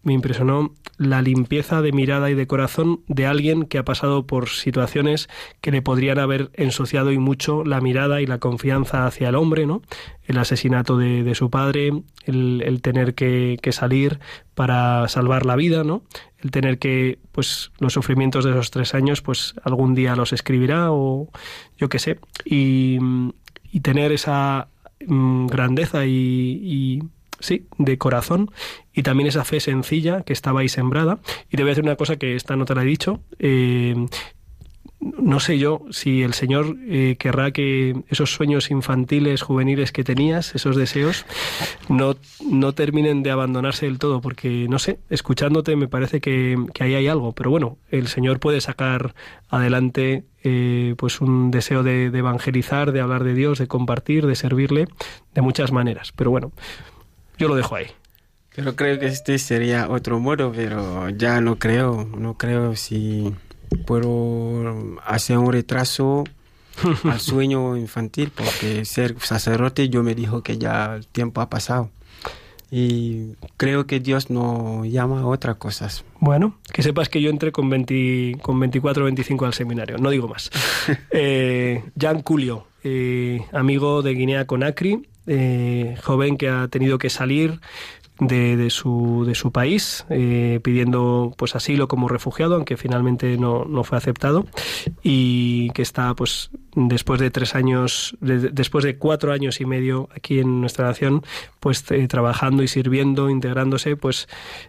Me impresionó la limpieza de mirada y de corazón de alguien que ha pasado por situaciones que le podrían haber ensuciado y mucho la mirada y la confianza hacia el hombre, ¿no? El asesinato de, de su padre, el, el tener que, salir para salvar la vida, ¿no? El tener que, pues, los sufrimientos de esos tres años, pues, algún día los escribirá o yo qué sé. Y, y tener esa mm, grandeza y sí, de corazón y también esa fe sencilla que estaba ahí sembrada. Y te voy a decir una cosa que esta no te la he dicho. eh, no sé yo si el Señor eh, querrá que esos sueños infantiles, juveniles que tenías, esos deseos, no, no terminen de abandonarse del todo, porque no sé, escuchándote me parece que, que ahí hay algo, pero bueno, el Señor puede sacar adelante eh, pues un deseo de, de evangelizar, de hablar de Dios, de compartir, de servirle de muchas maneras, pero bueno, yo lo dejo ahí. Pero creo que este sería otro modo, pero ya no creo, no creo si puedo hacer un retraso al sueño infantil, porque ser sacerdote yo me dijo que ya el tiempo ha pasado. Y creo que Dios nos llama a otras cosas. Bueno, que sepas que yo entré con, 20, con 24 o 25 al seminario, no digo más. Eh, Jan Culio, eh, amigo de Guinea Conakry, eh, joven que ha tenido que salir de, de su, de su país eh, pidiendo pues asilo como refugiado, aunque finalmente no, no fue aceptado, y que está pues después de tres años, de- después de cuatro años y medio aquí en nuestra nación, pues eh, trabajando y sirviendo, integrándose, pues,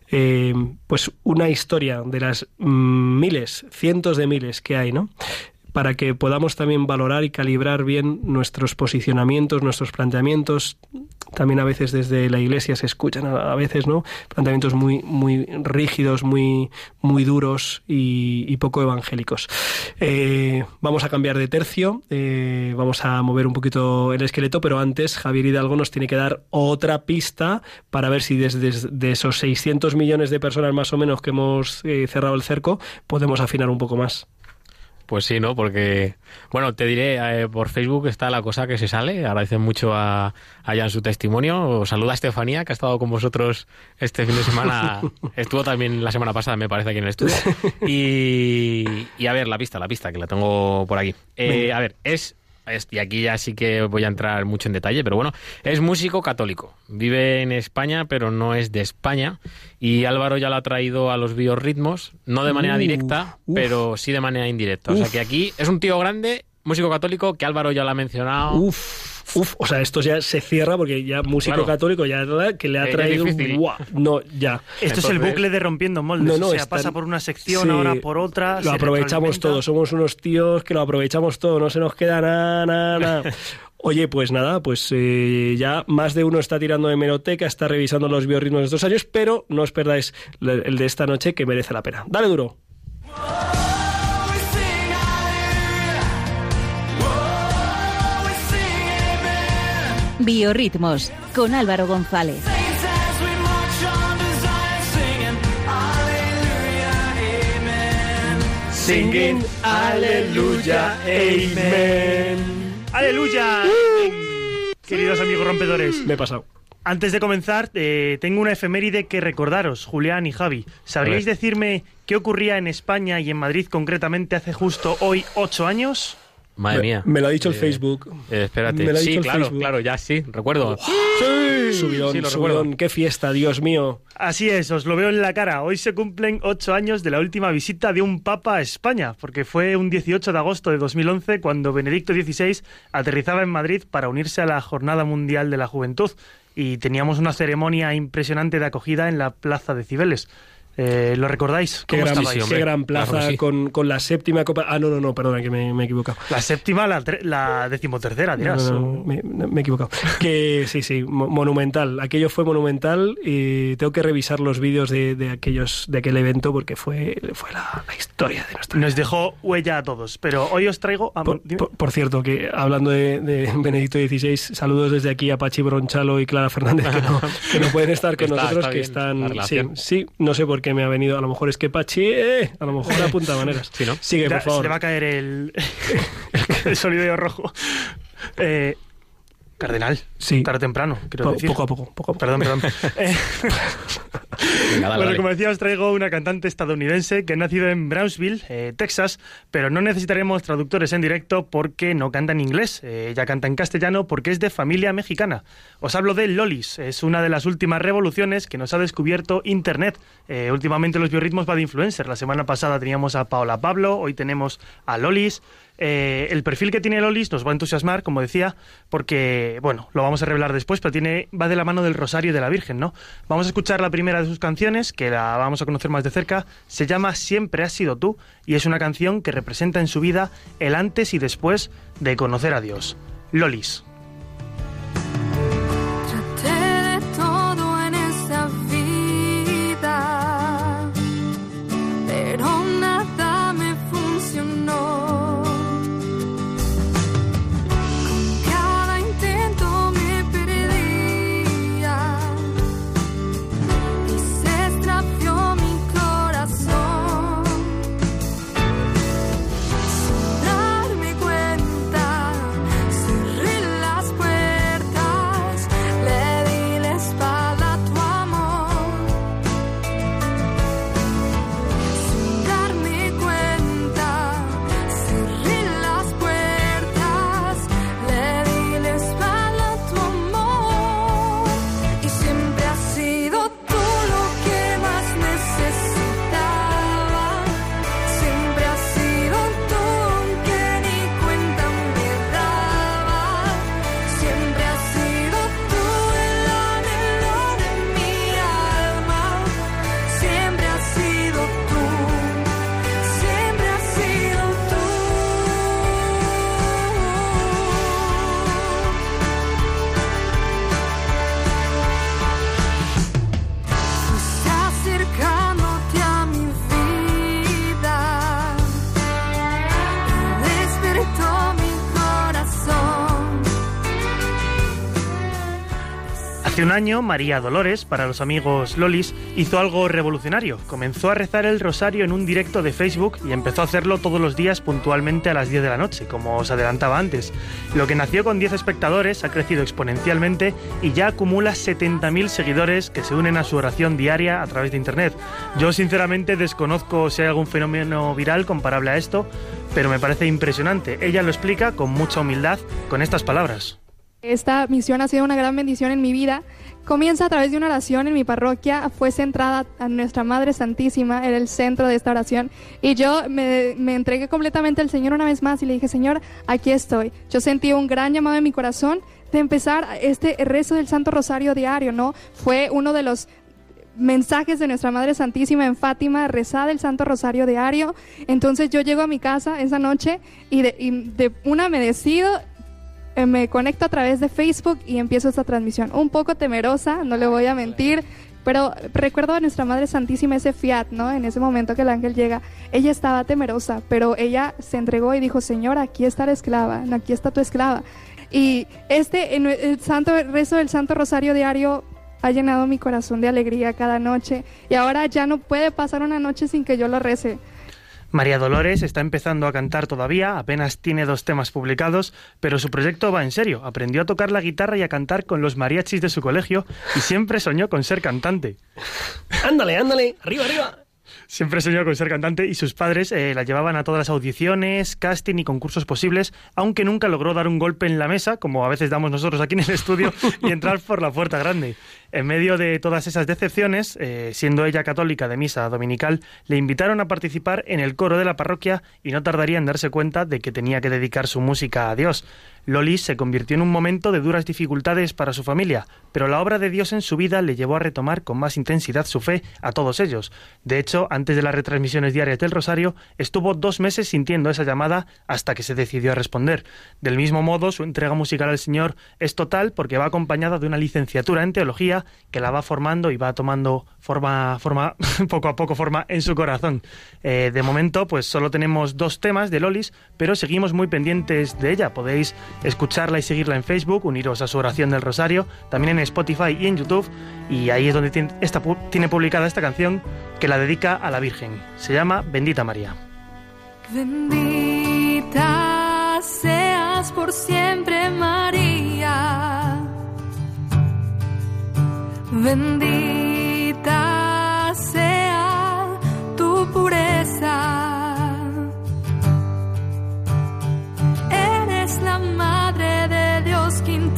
eh, pues una historia de las miles, cientos de miles que hay, ¿no? Para que podamos también valorar y calibrar bien nuestros posicionamientos, nuestros planteamientos. También a veces desde la Iglesia se escuchan a veces, ¿no? Planteamientos muy, muy rígidos, muy, muy duros y, poco evangélicos. Eh, vamos a cambiar de tercio, eh, vamos a mover un poquito el esqueleto, pero antes Javier Hidalgo nos tiene que dar otra pista para ver si desde de esos 600 millones de personas más o menos que hemos eh, cerrado el cerco, podemos afinar un poco más. Pues sí, ¿no? Porque, bueno, te diré, eh, por Facebook está la cosa que se sale. Agradecen mucho a, a Jan su testimonio. Os saluda Estefanía, que ha estado con vosotros este fin de semana. Estuvo también la semana pasada, me parece, aquí en el estudio. Y, y a ver, la pista, la pista, que la tengo por aquí. Eh, a ver, es- Y aquí ya sí que voy a entrar mucho en detalle, pero bueno, es músico católico. Vive en España, pero no es de España. Y Álvaro ya lo ha traído a los biorritmos, no de manera Uf, directa, uf. pero sí de manera indirecta. O sea que aquí es un tío grande, músico católico, que Álvaro ya lo ha mencionado. Uf, uf, o sea, esto ya se cierra porque ya músico Claro. católico ya la- que le ha traído. ¡buah! no ya. Esto es el bucle de rompiendo moldes. No, no, o sea, están- pasa por una sección, Sí, ahora por otra. Lo aprovechamos todo, somos unos tíos que lo aprovechamos todo, no se nos queda nada, nada, nada. Oye, pues nada, pues eh, ya más de uno está tirando de hemeroteca, está revisando los biorritmos de estos años, pero no os perdáis el de esta noche que merece la pena. Dale duro. Biorritmos con Álvaro González. Singing Aleluya, Amen. ¡Aleluya! Queridos amigos rompedores, Me he pasado. antes de comenzar, eh, tengo una efeméride que recordaros, Julián y Javi. ¿Sabríais decirme qué ocurría en España y en Madrid concretamente hace justo hoy ocho años? Madre Me- mía. Me lo ha dicho el Eh, Facebook. eh, espérate. Me lo ha Sí, dicho el claro, Facebook. claro, ya sí, recuerdo. Sí, subidón, sí, lo subidón. recuerdo. Qué fiesta, Dios mío. Así es, os lo veo en la cara. Hoy se cumplen ocho años de la última visita de un papa a España, porque fue un 18 de agosto de 2011 cuando Benedicto XVI aterrizaba en Madrid para unirse a la Jornada Mundial de la Juventud y teníamos una ceremonia impresionante de acogida en la Plaza de Cibeles. Eh, ¿Lo recordáis? Qué ¿Cómo gran, estabais? qué gran plaza Claro sí. con, con la séptima copa. Ah, no, no, no, perdona, que me, me he equivocado. La séptima, la, la decimotercera, dirás. No, no, no, me, me he equivocado. Que sí, sí, mo- monumental. Aquello fue monumental y tengo que revisar los vídeos de, de aquellos de aquel evento porque fue, fue la, la historia de nuestra Nos dejó huella a todos. Pero hoy os traigo... ah, Por, por- por cierto, que hablando de, de Benedicto XVI, saludos desde aquí a Pachi Bronchalo y Clara Fernández, que no, que pueden estar con Está- nosotros, que están... Sí, sí, no sé por qué me ha venido, a lo mejor es que Pachi, eh, a lo mejor apunta maneras. Sí, ¿no? Sigue, Ya por Se favor. le va a caer el, el sonido rojo. Eh, cardenal. Sí. Tarde o temprano, quiero Po- decir. poco a poco, poco a poco. Perdón, perdón. Eh, Venga, dale, bueno, dale. como decía, os traigo una cantante estadounidense que ha nacido en Brownsville, eh, Texas, pero no necesitaremos traductores en directo porque no canta en inglés. Eh, ella canta en castellano porque es de familia mexicana. Os hablo de Lolis. Es una de las últimas revoluciones que nos ha descubierto Internet. Eh, últimamente los biorritmos va de influencer. La semana pasada teníamos a Paola Pablo, hoy tenemos a Lolis. Eh, el perfil que tiene Lolis nos va a entusiasmar, como decía, porque, bueno, lo vamos a revelar después, pero tiene, va de la mano del Rosario de la Virgen, ¿no? Vamos a escuchar la primera de sus canciones, que la vamos a conocer más de cerca. Se llama Siempre has sido tú y es una canción que representa en su vida el antes y después de conocer a Dios. Lolis. Año, María Dolores, para los amigos Lolis, hizo algo revolucionario. Comenzó a rezar el rosario en un directo de Facebook y empezó a hacerlo todos los días puntualmente a las 10 de la noche, como os adelantaba antes. Lo que nació con 10 espectadores ha crecido exponencialmente y ya acumula 70.000 seguidores que se unen a su oración diaria a través de Internet. Yo sinceramente desconozco si hay algún fenómeno viral comparable a esto, pero me parece impresionante. Ella lo explica con mucha humildad con estas palabras. Esta misión ha sido una gran bendición en mi vida. Comienza a través de una oración en mi parroquia, fue centrada a nuestra Madre Santísima, era el centro de esta oración. Y yo me, entregué completamente al Señor una vez más y le dije, Señor, aquí estoy. Yo sentí un gran llamado en mi corazón de empezar este rezo del Santo Rosario diario, ¿no? Fue uno de los mensajes de nuestra Madre Santísima en Fátima, rezada el Santo Rosario diario. Entonces yo llego a mi casa esa noche y de, y de una me decido eh, me conecto a través de Facebook y empiezo esta transmisión. Un poco temerosa, no le voy a mentir, pero recuerdo a nuestra Madre Santísima ese fiat, ¿no? En ese momento que el ángel llega, ella estaba temerosa, pero ella se entregó y dijo, Señor, aquí está la esclava, aquí está tu esclava. Y este, en el santo el rezo del Santo Rosario diario ha llenado mi corazón de alegría cada noche y ahora ya no puede pasar una noche sin que yo lo rece. María Dolores está empezando a cantar todavía, apenas tiene dos temas publicados, pero su proyecto va en serio. Aprendió a tocar la guitarra y a cantar con los mariachis de su colegio y siempre soñó con ser cantante. Ándale, ándale, arriba, arriba. Siempre soñó con ser cantante y sus padres eh, la llevaban a todas las audiciones, casting y concursos posibles, aunque nunca logró dar un golpe en la mesa, como a veces damos nosotros aquí en el estudio, y entrar por la puerta grande. En medio de todas esas decepciones, eh, siendo ella católica de misa dominical, le invitaron a participar en el coro de la parroquia y no tardaría en darse cuenta de que tenía que dedicar su música a Dios. Lolis se convirtió en un momento de duras dificultades para su familia, pero la obra de Dios en su vida le llevó a retomar con más intensidad su fe a todos ellos. De hecho, antes de las retransmisiones diarias del Rosario, estuvo dos meses sintiendo esa llamada hasta que se decidió a responder. Del mismo modo, su entrega musical al Señor es total porque va acompañada de una licenciatura en teología que la va formando y va tomando forma, forma poco a poco forma en su corazón. Eh, de momento, pues solo tenemos dos temas de Lolis, pero seguimos muy pendientes de ella. Podéis escucharla y seguirla en Facebook, uniros a su oración del Rosario, también en Spotify y en YouTube, y ahí es donde tiene, esta, tiene publicada esta canción que la dedica a la Virgen. Se llama Bendita María. Bendita seas por siempre, María. Bendita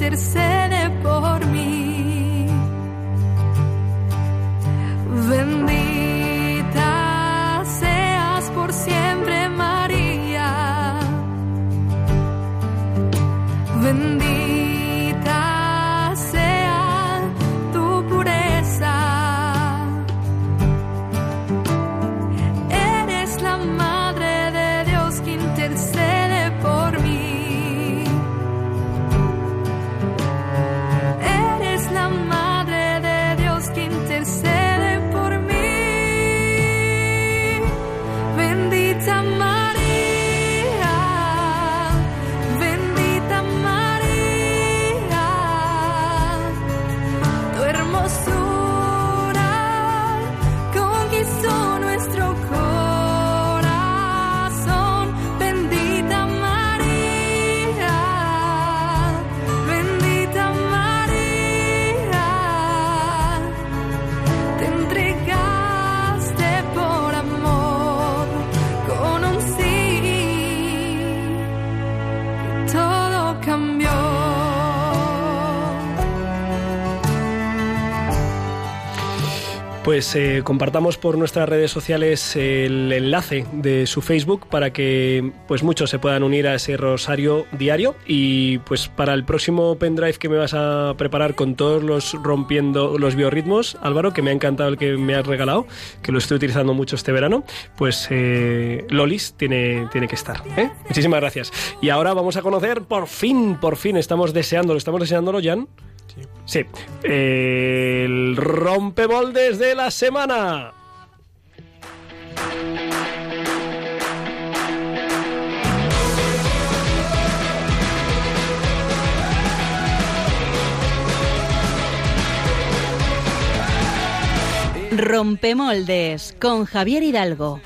Dios que pues eh, compartamos por nuestras redes sociales el enlace de su Facebook para que pues muchos se puedan unir a ese rosario diario y pues para el próximo pendrive que me vas a preparar con todos los rompiendo los biorritmos, Álvaro, que me ha encantado el que me has regalado, que lo estoy utilizando mucho este verano, pues eh, Lolis tiene, tiene que estar. ¿eh? Muchísimas gracias. Y ahora vamos a conocer, por fin, por fin, estamos deseándolo, estamos deseándolo, Jan. Sí. El rompeboldes de la semana. Rompemoldes con Javier Hidalgo.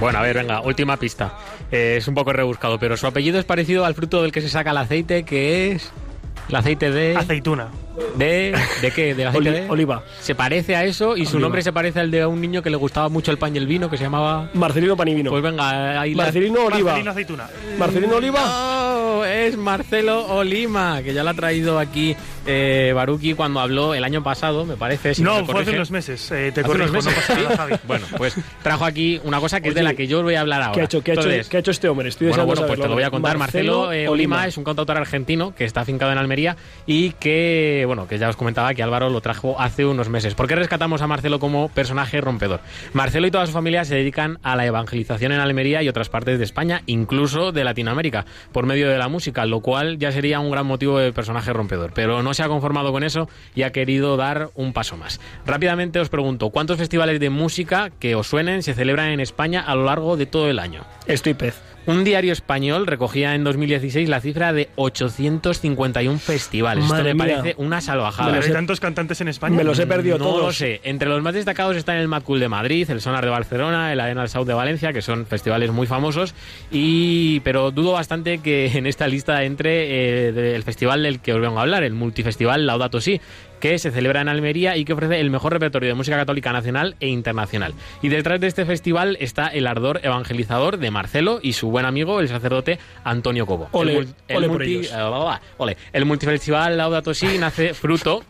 Bueno, a ver, venga, última pista. Eh, es un poco rebuscado, pero su apellido es parecido al fruto del que se saca el aceite, que es el aceite de... Aceituna. ¿De, ¿de qué? ¿De aceite Oli- de? oliva. Se parece a eso y su nombre se parece al de un niño que le gustaba mucho el pan y el vino, que se llamaba... Marcelino Panivino. Pues venga, ahí la- Marcelino Oliva. Marcelino Aceituna. Marcelino Oliva. No, es Marcelo Olima, que ya lo ha traído aquí eh, Baruki cuando habló el año pasado, me parece. si no, me fue hace unos meses. Eh, te corrijo, unos no meses. pasa nada, Javi. Bueno, pues trajo aquí una cosa que es de la que yo os voy a hablar ahora. ¿Qué ha hecho, qué ha hecho, qué ha hecho este hombre? Estoy bueno, bueno, pues te lo voy a contar. Marcelo, eh, Olima es un cantautor argentino que está afincado en Almería y que, bueno, que ya os comentaba que Álvaro lo trajo hace unos meses. ¿Por qué rescatamos a Marcelo como personaje rompedor? Marcelo y toda su familia se dedican a la evangelización en Almería y otras partes de España, incluso de Latinoamérica, por medio de la música, lo cual ya sería un gran motivo de personaje rompedor. Pero no se ha conformado con eso y ha querido dar un paso más. Rápidamente os pregunto, ¿cuántos festivales de música que os suenen se celebran en España a lo largo de todo el año? Estoy pez. Un diario español recogía en 2016 la cifra de 851 festivales. Madre Esto me mía. parece una salvajada. Pero hay tantos cantantes en España. Me los he perdido no todos. lo sé. Entre los más destacados están el Mad Cool de Madrid, el Sonar de Barcelona, el Arena South de Valencia, que son festivales muy famosos. Y pero dudo bastante que en esta lista entre eh, el festival del que os vengo a hablar, el multifestival Laudato Si, que se celebra en Almería y que ofrece el mejor repertorio de música católica nacional e internacional. Y detrás de este festival está el ardor evangelizador de Marcelo y su buen amigo, el sacerdote Antonio Cobo. Ole, el, el ole multi-. Ole. El multifestival Laudato Si nace fruto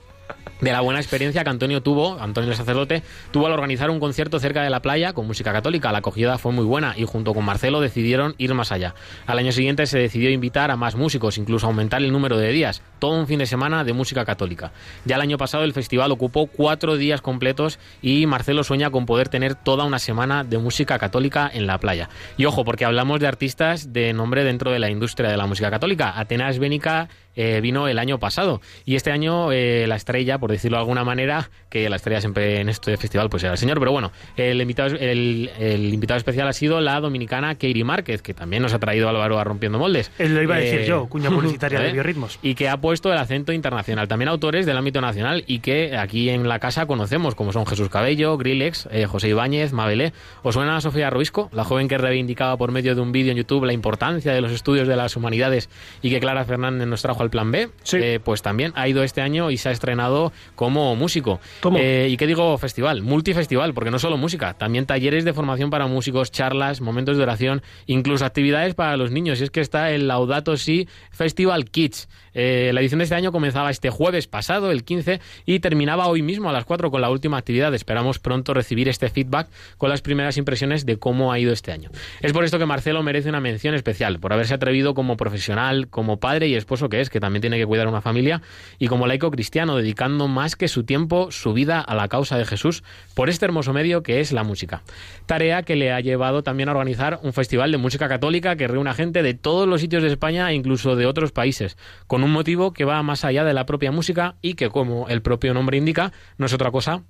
de la buena experiencia que Antonio tuvo, Antonio el sacerdote, tuvo al organizar un concierto cerca de la playa con música católica. La acogida fue muy buena y junto con Marcelo decidieron ir más allá. Al año siguiente se decidió invitar a más músicos, incluso aumentar el número de días, todo un fin de semana de música católica. Ya el año pasado el festival ocupó cuatro días completos y Marcelo sueña con poder tener toda una semana de música católica en la playa. Y ojo, porque hablamos de artistas de nombre dentro de la industria de la música católica. Atenas Bénica eh, vino el año pasado y este año eh, la estrella, por decirlo de alguna manera, que la estrella siempre en este festival pues era el señor, pero bueno, el invitado, el, el invitado especial ha sido la dominicana Katie Márquez, que también nos ha traído Álvaro a Rompiendo Moldes. Lo iba a decir Eh, yo, cuña publicitaria de ¿eh? biorritmos. Y que ha puesto el acento internacional. También autores del ámbito nacional y que aquí en la casa conocemos, como son Jesús Cabello, Grillex, eh, José Ibáñez, Mabelé. ¿Os suena a Sofía Ruisco, la joven que reivindicaba por medio de un vídeo en YouTube la importancia de los estudios de las humanidades y que Clara Fernández nos trajo al plan B? Sí. Eh, pues también ha ido este año y se ha estrenado como músico. ¿Cómo? Eh, ¿Y qué digo festival? Multifestival, porque no solo música, también talleres de formación para músicos, charlas, momentos de oración, incluso actividades para los niños. Y es que está el Laudato Si Festival Kids. Eh, la edición de este año comenzaba este jueves pasado, el 15, y terminaba hoy mismo a las 4 con la última actividad. Esperamos pronto recibir este feedback con las primeras impresiones de cómo ha ido este año. Es por esto que Marcelo merece una mención especial, por haberse atrevido como profesional, como padre y esposo que es, que también tiene que cuidar una familia, y como laico cristiano, dedicando más que su tiempo, su vida a la causa de Jesús, por este hermoso medio que es la música. Tarea que le ha llevado también a organizar un festival de música católica que reúne a gente de todos los sitios de España e incluso de otros países, con motivo que va más allá de la propia música y que, como el propio nombre indica, no es otra cosa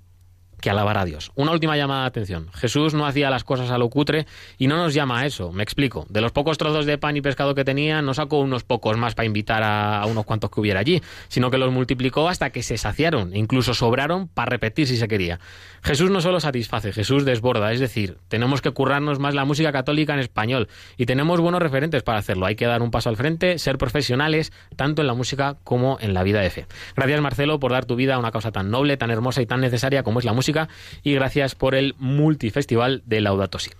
que alabar a Dios. Una última llamada de atención. Jesús no hacía las cosas a lo cutre y no nos llama a eso. Me explico. De los pocos trozos de pan y pescado que tenía, no sacó unos pocos más para invitar a, unos cuantos que hubiera allí, sino que los multiplicó hasta que se saciaron, e incluso sobraron para repetir si se quería. Jesús no solo satisface, Jesús desborda. Es decir, tenemos que currarnos más la música católica en español y tenemos buenos referentes para hacerlo. Hay que dar un paso al frente, ser profesionales, tanto en la música como en la vida de fe. Gracias, Marcelo, por dar tu vida a una causa tan noble, tan hermosa y tan necesaria como es la música y gracias por el multifestival de Laudato Si.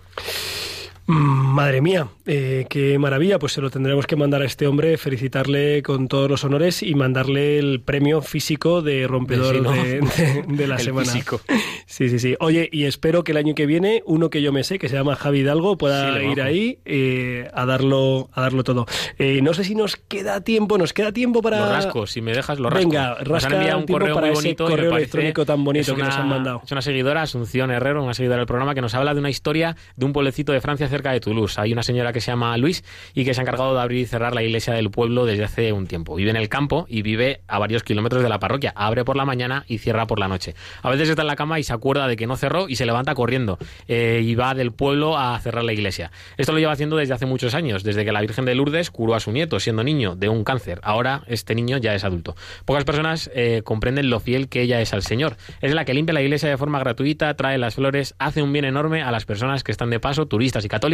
Madre mía, eh, qué maravilla. Pues se lo tendremos que mandar a este hombre, felicitarle con todos los honores y mandarle el premio físico de rompedor Sí, ¿no? de, de- de la El semana. físico. Sí, sí, sí. Oye, y espero que el año que viene uno que yo me sé, que se llama Javi Hidalgo, pueda Sí, ir ahí eh, a darlo a darlo todo. Eh, no sé si nos queda tiempo, nos queda tiempo para... Lo rasco, si me dejas lo rasco. Venga, Nos rasca han enviado un correo para muy ese bonito me correo electrónico tan bonito que nos han mandado. Es una seguidora, Asunción Herrero, una seguidora del programa, que nos habla de una historia de un pueblecito de Francia cerca de Toulouse. Hay una señora que se llama Luis y que se ha encargado de abrir y cerrar la iglesia del pueblo desde hace un tiempo. Vive en el campo y vive a varios kilómetros de la parroquia. Abre por la mañana y cierra por la noche. A veces está en la cama y se acuerda de que no cerró y se levanta corriendo eh, y va del pueblo a cerrar la iglesia. Esto lo lleva haciendo desde hace muchos años, desde que la Virgen de Lourdes curó a su nieto siendo niño de un cáncer. Ahora este niño ya es adulto. Pocas personas eh, comprenden lo fiel que ella es al Señor. Es la que limpia la iglesia de forma gratuita, trae las flores, hace un bien enorme a las personas que están de paso, turistas y católicos,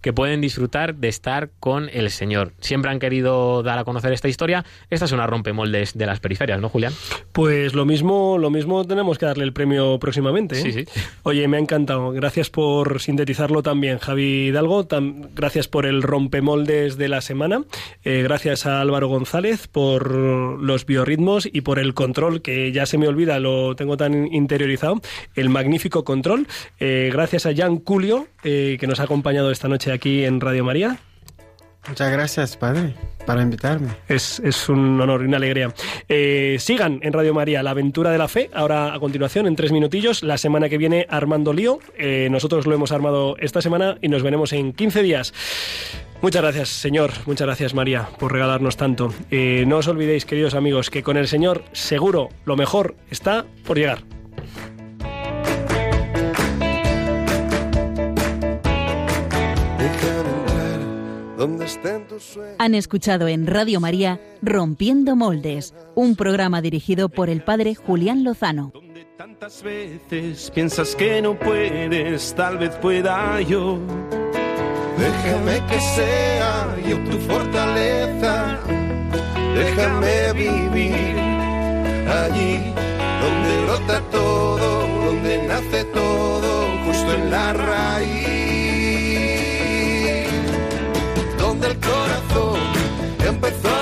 que pueden disfrutar de estar con el Señor. Siempre han querido dar a conocer esta historia. Esta es una rompemoldes de las periferias, ¿no, Julián? Pues lo mismo, lo mismo tenemos que darle el premio próximamente. ¿eh? Sí, sí. Oye, me ha encantado. Gracias por sintetizarlo también, Javi Hidalgo. Tam- gracias por el rompemoldes de la semana. Eh, gracias a Álvaro González por los biorritmos y por el control, que ya se me olvida, lo tengo tan interiorizado. El magnífico control. Eh, gracias a Jan Culio, que nos ha acompañado esta noche aquí en Radio María. Muchas gracias, padre, para invitarme. Es, es un honor y una alegría. Eh, sigan en Radio María la aventura de la fe. Ahora, a continuación, en tres minutillos, la semana que viene, Armando Lío. Eh, nosotros lo hemos armado esta semana y nos veremos en 15 días. Muchas gracias, Señor. Muchas gracias, María, por regalarnos tanto. Eh, no os olvidéis, queridos amigos, que con el Señor seguro lo mejor está por llegar. Han escuchado en Radio María Rompiendo Moldes, un programa dirigido por el padre Julián Lozano. Donde tantas veces piensas que no puedes, tal vez pueda yo. Déjame que sea yo tu fortaleza. Déjame vivir allí donde brota todo, donde nace todo, justo en la raíz. del corazón. Empezó